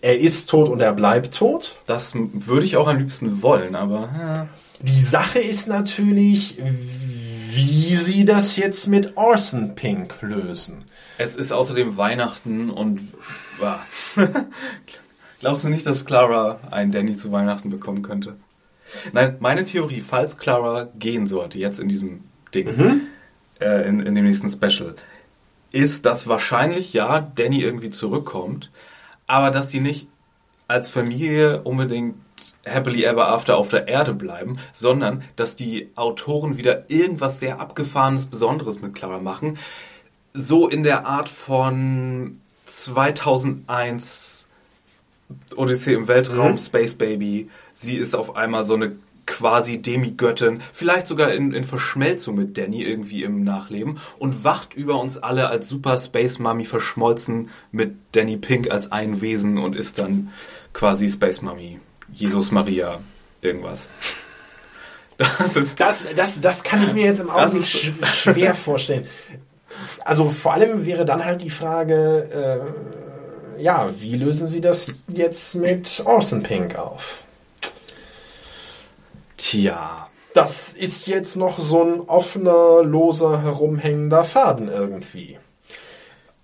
er ist tot und er bleibt tot. Das würde ich auch am liebsten wollen, aber ja. Die Sache ist natürlich, wie sie das jetzt mit Orson Pink lösen. es ist außerdem Weihnachten und ja. glaubst du nicht, dass Clara einen Danny zu Weihnachten bekommen könnte? Nein, meine Theorie, falls Clara gehen sollte, jetzt in diesem Ding, äh, in, in dem nächsten Special, ist, dass wahrscheinlich ja Danny irgendwie zurückkommt, aber dass sie nicht als Familie unbedingt happily ever after auf der Erde bleiben, sondern dass die Autoren wieder irgendwas sehr abgefahrenes, Besonderes mit Clara machen. So in der Art von 2001 Odyssee im Weltraum, Space Baby. Sie ist auf einmal so eine quasi Demigöttin, vielleicht sogar in, in Verschmelzung mit Danny irgendwie im Nachleben und wacht über uns alle als Super Space Mummy verschmolzen mit Danny Pink als ein Wesen und ist dann quasi Space Mummy, Jesus Maria, irgendwas. Das Das, das, das kann ich mir jetzt im Augenblick sch schwer vorstellen. Also vor allem wäre dann halt die Frage, äh, ja, wie lösen Sie das jetzt mit Orson Pink auf? tja. Das ist jetzt noch so ein offener, loser, herumhängender Faden irgendwie.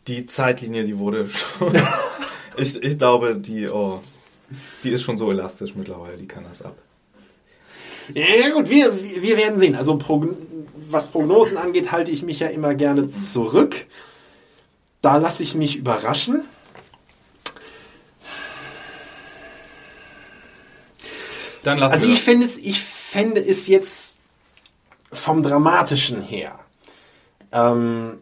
Die Zeitlinie, die wurde schon. ich, ich glaube, die, oh, die ist schon so elastisch mittlerweile, die kann das ab. Ja gut, wir, wir werden sehen. Also was Prognosen angeht, halte ich mich ja immer gerne zurück. Da lasse ich mich überraschen. Dann lassen Also ich finde es, ich fände es jetzt vom Dramatischen her. Ähm,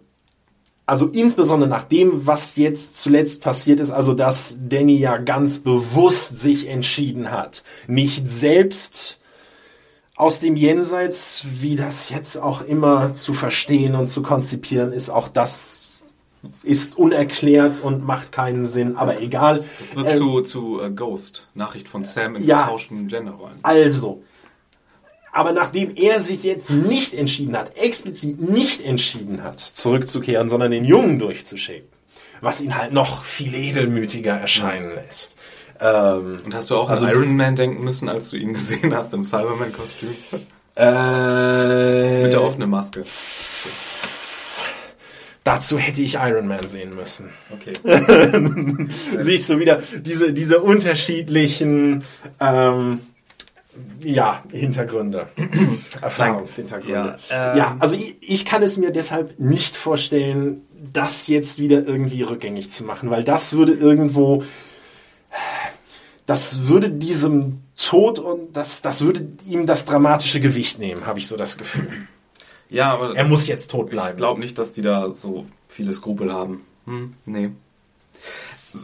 also insbesondere nach dem, was jetzt zuletzt passiert ist, also dass Danny ja ganz bewusst sich entschieden hat, nicht selbst aus dem Jenseits, wie das jetzt auch immer zu verstehen und zu konzipieren ist, auch das ist unerklärt und macht keinen Sinn, aber egal. Das wird Ähm, zu, zu äh, Ghost, Nachricht von Sam in Ja. getauschten Genderrollen. Also, aber nachdem er sich jetzt nicht entschieden hat, explizit nicht entschieden hat, zurückzukehren, sondern den Jungen durchzuschicken, was ihn halt noch viel edelmütiger erscheinen lässt. Ähm, Und hast du auch Also- an Iron Man denken müssen, als du ihn gesehen hast im Cyberman-Kostüm? äh, Mit der offenen Maske. dazu hätte ich Iron Man sehen müssen. Okay. Siehst du wieder diese, diese unterschiedlichen ähm, ja, Hintergründe, Erfahrungshintergründe. Ja, ähm, ja, also ich, ich kann es mir deshalb nicht vorstellen, das jetzt wieder irgendwie rückgängig zu machen, weil das würde irgendwo, das würde diesem Tod und das, das würde ihm das dramatische Gewicht nehmen, habe ich so das Gefühl. Ja, aber Er muss jetzt tot ich bleiben. glaube nicht, dass die da so viele Skrupel haben. Hm, nee.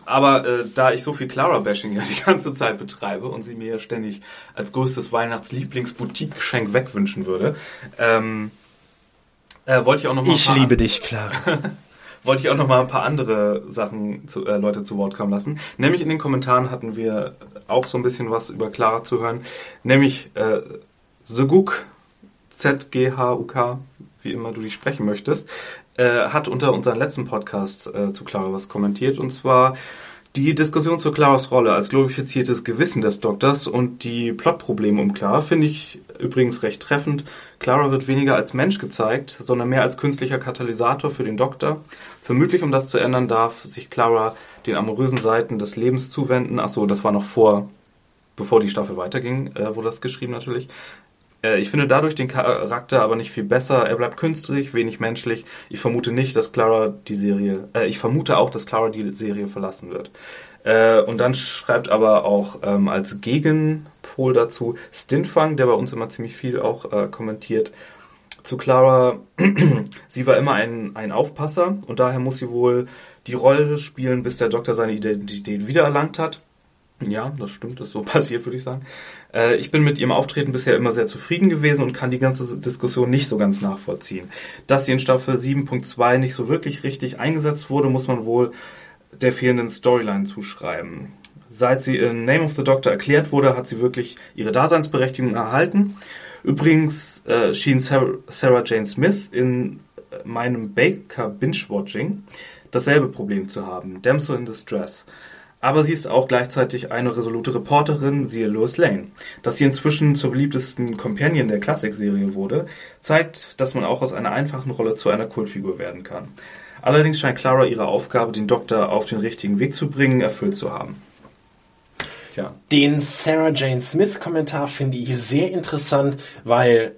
Aber äh, da ich so viel Clara-Bashing ja die ganze Zeit betreibe und sie mir ja ständig als größtes Weihnachts-Lieblings-Boutique-Geschenk wegwünschen würde, ähm, äh, wollte ich auch noch mal ein ich liebe dich, Clara. wollte ich auch noch mal ein paar andere Sachen zu, äh, Leute zu Wort kommen lassen. Nämlich in den Kommentaren hatten wir auch so ein bisschen was über Clara zu hören. Nämlich äh, Zuguk, Z-G-H-U-K, wie immer du dich sprechen möchtest, äh, hat unter unserem letzten Podcast äh, zu Clara was kommentiert. Und zwar die Diskussion zu Claras Rolle als glorifiziertes Gewissen des Doktors und die Plotprobleme um Clara finde ich übrigens recht treffend. Clara wird weniger als Mensch gezeigt, sondern mehr als künstlicher Katalysator für den Doktor. Vermutlich, um das zu ändern, darf sich Clara den amorösen Seiten des Lebens zuwenden. Achso, das war noch vor, bevor die Staffel weiterging, äh, wurde das geschrieben natürlich. Äh, Ich finde dadurch den Charakter aber nicht viel besser. Er bleibt künstlich, wenig menschlich. Ich vermute nicht, dass Clara die Serie, äh, ich vermute auch, dass Clara die Serie verlassen wird. Äh, und dann schreibt aber auch ähm, als Gegenpol dazu Stinfang, der bei uns immer ziemlich viel auch äh, kommentiert. Zu Clara, sie war immer ein, ein Aufpasser und daher muss sie wohl die Rolle spielen, bis der Doktor seine Identität wiedererlangt hat. Ja, das stimmt, das ist so passiert, würde ich sagen. Äh, ich bin mit ihrem Auftreten bisher immer sehr zufrieden gewesen und kann die ganze Diskussion nicht so ganz nachvollziehen. Dass sie in Staffel 7.2 nicht so wirklich richtig eingesetzt wurde, muss man wohl der fehlenden Storyline zuschreiben. Seit sie in Name of the Doctor erklärt wurde, hat sie wirklich ihre Daseinsberechtigung erhalten. Übrigens äh, schien Sarah, Sarah Jane Smith in äh, meinem Baker Binge-Watching dasselbe Problem zu haben. Damsel in Distress. Aber sie ist auch gleichzeitig eine resolute Reporterin, siehe Lois Lane. Dass sie inzwischen zur beliebtesten Companion der Classic-Serie wurde, zeigt, dass man auch aus einer einfachen Rolle zu einer Kultfigur werden kann. Allerdings scheint Clara ihre Aufgabe, den Doktor auf den richtigen Weg zu bringen, erfüllt zu haben. Tja. Den Sarah Jane Smith Kommentar finde ich sehr interessant, weil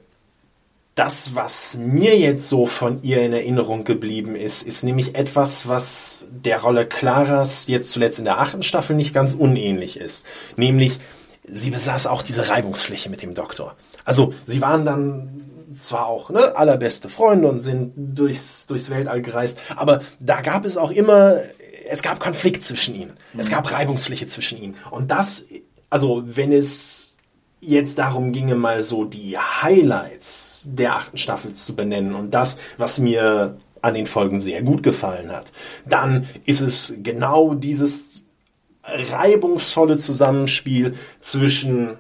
das, was mir jetzt so von ihr in Erinnerung geblieben ist, ist nämlich etwas, was der Rolle Claras jetzt zuletzt in der achten Staffel nicht ganz unähnlich ist. Nämlich, sie besaß auch diese Reibungsfläche mit dem Doktor. Also, sie waren dann zwar auch ne, allerbeste Freunde und sind durchs, durchs Weltall gereist, aber da gab es auch immer, es gab Konflikt zwischen ihnen. Es gab Reibungsfläche zwischen ihnen. Und das, also wenn es jetzt darum ginge, mal so die Highlights der achten Staffel zu benennen und das, was mir an den Folgen sehr gut gefallen hat, dann ist es genau dieses reibungsvolle Zusammenspiel zwischen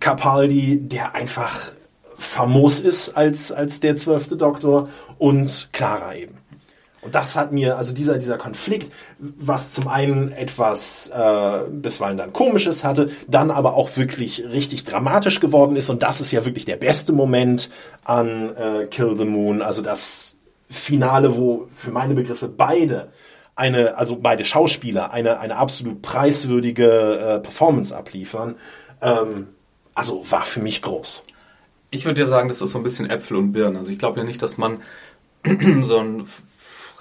Capaldi, der einfach famos ist als, als der zwölfte Doktor und Clara eben. Und das hat mir, also dieser, dieser Konflikt, was zum einen etwas äh, bisweilen dann komisches hatte, dann aber auch wirklich richtig dramatisch geworden ist. Und das ist ja wirklich der beste Moment an äh, Kill the Moon. Also das Finale, wo für meine Begriffe beide eine, also beide Schauspieler eine, eine absolut preiswürdige äh, Performance abliefern. Ähm, also war für mich groß. Ich würde ja sagen, das ist so ein bisschen Äpfel und Birnen. Also ich glaube ja nicht, dass man so ein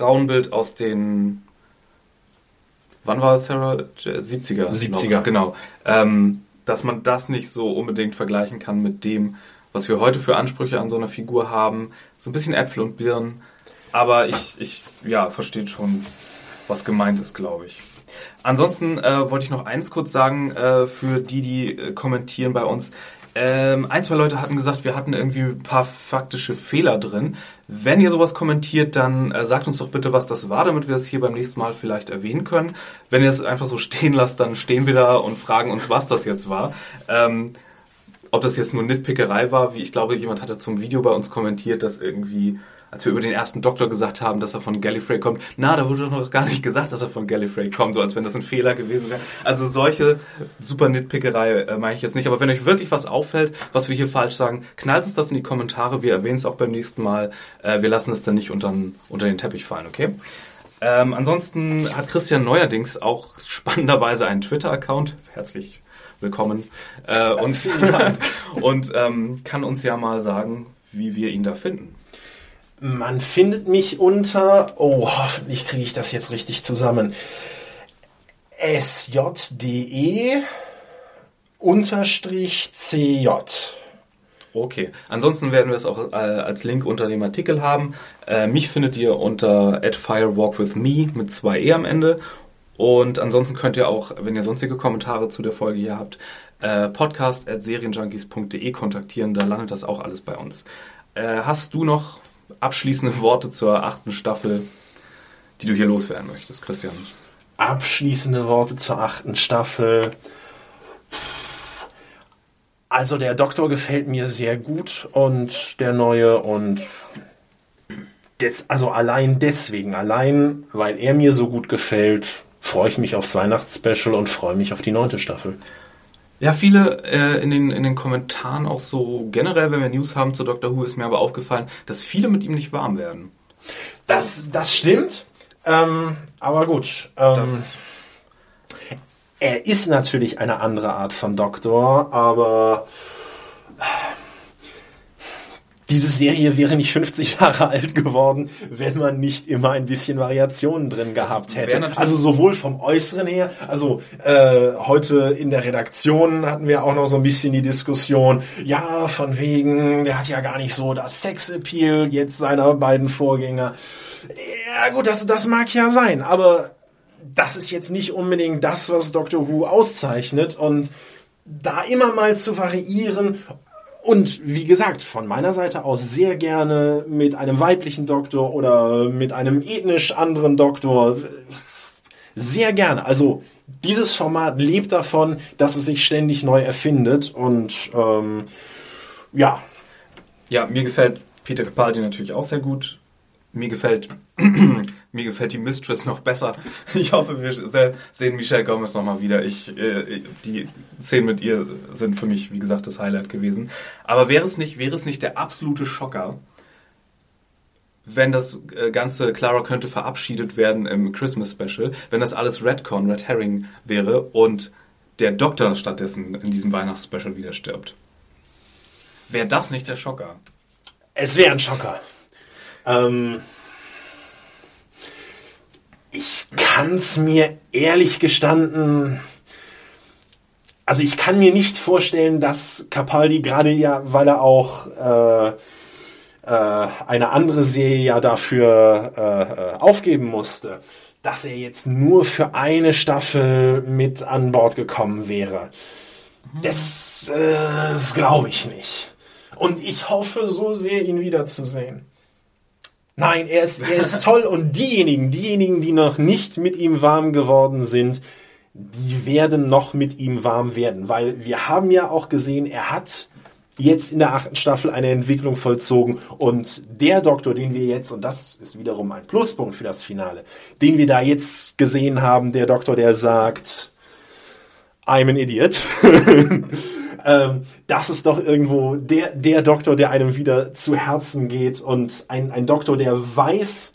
Frauenbild aus den wann war es, Sarah? 70er. 70er. Noch, genau. Ähm, dass man das nicht so unbedingt vergleichen kann mit dem, was wir heute für Ansprüche an so einer Figur haben. So ein bisschen Äpfel und Birnen. Aber ich, ich ja, verstehe schon, was gemeint ist, glaube ich. Ansonsten äh, wollte ich noch eins kurz sagen äh, für die, die äh, kommentieren bei uns. Ähm, ein, zwei Leute hatten gesagt, wir hatten irgendwie ein paar faktische Fehler drin. Wenn ihr sowas kommentiert, dann äh, sagt uns doch bitte, was das war, damit wir das hier beim nächsten Mal vielleicht erwähnen können. Wenn ihr es einfach so stehen lasst, dann stehen wir da und fragen uns, was das jetzt war. Ähm, ob das jetzt nur Nitpickerei war, wie ich glaube, jemand hatte zum Video bei uns kommentiert, dass irgendwie, als wir über den ersten Doktor gesagt haben, dass er von Gallifrey kommt, na, da wurde doch noch gar nicht gesagt, dass er von Gallifrey kommt, so als wenn das ein Fehler gewesen wäre. Also solche super Nitpickerei äh, meine ich jetzt nicht. Aber wenn euch wirklich was auffällt, was wir hier falsch sagen, knallt uns das in die Kommentare. Wir erwähnen es auch beim nächsten Mal. Äh, wir lassen es dann nicht unter, unter den Teppich fallen, okay? Ähm, ansonsten hat Christian neuerdings auch spannenderweise einen Twitter-Account. Herzlich willkommen. Äh, und und ähm, kann uns ja mal sagen, wie wir ihn da finden. Man findet mich unter, oh, hoffentlich kriege ich das jetzt richtig zusammen, sjde unterstrich cj. Okay. Ansonsten werden wir es auch äh, als Link unter dem Artikel haben. Äh, mich findet ihr unter @firewalkwithme mit zwei e am Ende. Und ansonsten könnt ihr auch, wenn ihr sonstige Kommentare zu der Folge hier habt, äh, podcast@serienjunkies.de kontaktieren. Da landet das auch alles bei uns. Äh, hast du noch abschließende Worte zur achten Staffel, die du hier loswerden möchtest, Christian? Abschließende Worte zur achten Staffel. Also der Doktor gefällt mir sehr gut und der neue und des, also allein deswegen, allein weil er mir so gut gefällt, freue ich mich aufs Weihnachtsspecial und freue mich auf die neunte Staffel. Ja, viele äh, in, den, in den Kommentaren auch so generell, wenn wir News haben zu Doctor Who, ist mir aber aufgefallen, dass viele mit ihm nicht warm werden. Das, das stimmt. Ähm, aber gut. Ähm, er ist natürlich eine andere Art von Doktor, aber diese Serie wäre nicht 50 Jahre alt geworden, wenn man nicht immer ein bisschen Variationen drin gehabt hätte. Also sowohl vom Äußeren her, also äh, heute in der Redaktion hatten wir auch noch so ein bisschen die Diskussion, ja, von wegen, der hat ja gar nicht so das Sexappeal jetzt seiner beiden Vorgänger. Ja gut, das, das mag ja sein, aber das ist jetzt nicht unbedingt das, was Doctor Who auszeichnet und da immer mal zu variieren und wie gesagt, von meiner Seite aus sehr gerne mit einem weiblichen Doktor oder mit einem ethnisch anderen Doktor. Sehr gerne. Also dieses Format lebt davon, dass es sich ständig neu erfindet und ähm, ja. Ja, mir gefällt Peter Capaldi natürlich auch sehr gut. Mir gefällt mir gefällt die Mistress noch besser. Ich hoffe, wir sehen Michelle Gomez nochmal wieder. Ich, äh, die Szenen mit ihr sind für mich, wie gesagt, das Highlight gewesen. Aber wäre es nicht, wäre es nicht der absolute Schocker, wenn das äh, ganze Clara könnte verabschiedet werden im Christmas Special, wenn das alles Redcon, Red Herring wäre und der Doktor stattdessen in diesem Weihnachtsspecial wieder stirbt. Wäre das nicht der Schocker? Es wäre ein Schocker. Ähm, ich kann es mir ehrlich gestanden. Also ich kann mir nicht vorstellen, dass Capaldi gerade ja, weil er auch äh, äh, eine andere Serie ja dafür äh, aufgeben musste, dass er jetzt nur für eine Staffel mit an Bord gekommen wäre. Das, äh, das glaube ich nicht. Und ich hoffe so sehr, ihn wiederzusehen. Nein, er ist, er ist toll und diejenigen, diejenigen, die noch nicht mit ihm warm geworden sind, die werden noch mit ihm warm werden, weil wir haben ja auch gesehen, er hat jetzt in der achten Staffel eine Entwicklung vollzogen und der Doktor, den wir jetzt, und das ist wiederum ein Pluspunkt für das Finale, den wir da jetzt gesehen haben, der Doktor, der sagt, I'm an idiot. ähm, das ist doch irgendwo der, der Doktor, der einem wieder zu Herzen geht und ein, ein Doktor, der weiß,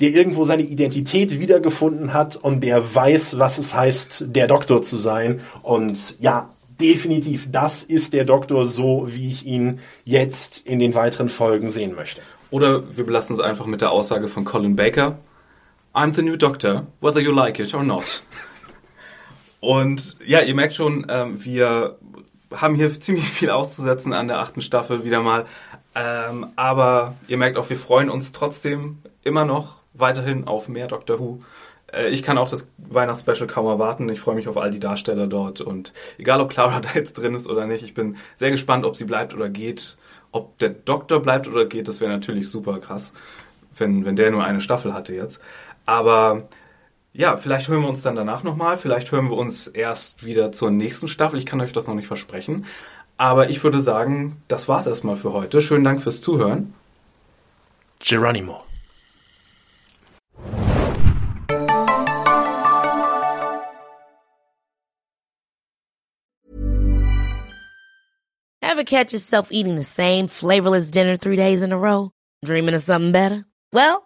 der irgendwo seine Identität wiedergefunden hat und der weiß, was es heißt, der Doktor zu sein. Und ja, definitiv, das ist der Doktor so, wie ich ihn jetzt in den weiteren Folgen sehen möchte. Oder wir belassen es einfach mit der Aussage von Colin Baker. I'm the new Doctor, whether you like it or not. Und ja, ihr merkt schon, ähm, wir haben hier ziemlich viel auszusetzen an der achten Staffel wieder mal. Ähm, aber ihr merkt auch, wir freuen uns trotzdem immer noch weiterhin auf mehr Doctor Who. Äh, ich kann auch das Weihnachtsspecial kaum erwarten. Ich freue mich auf all die Darsteller dort. Und egal, ob Clara da jetzt drin ist oder nicht, ich bin sehr gespannt, ob sie bleibt oder geht. Ob der Doktor bleibt oder geht, das wäre natürlich super krass, wenn, wenn der nur eine Staffel hatte jetzt. Aber ja, vielleicht hören wir uns dann danach nochmal. Vielleicht hören wir uns erst wieder zur nächsten Staffel. Ich kann euch das noch nicht versprechen. Aber ich würde sagen, das war's erstmal für heute. Schönen Dank fürs Zuhören. Geronimo. Ever catch yourself eating the same flavorless dinner three days in a row? Dreaming of something better? Well,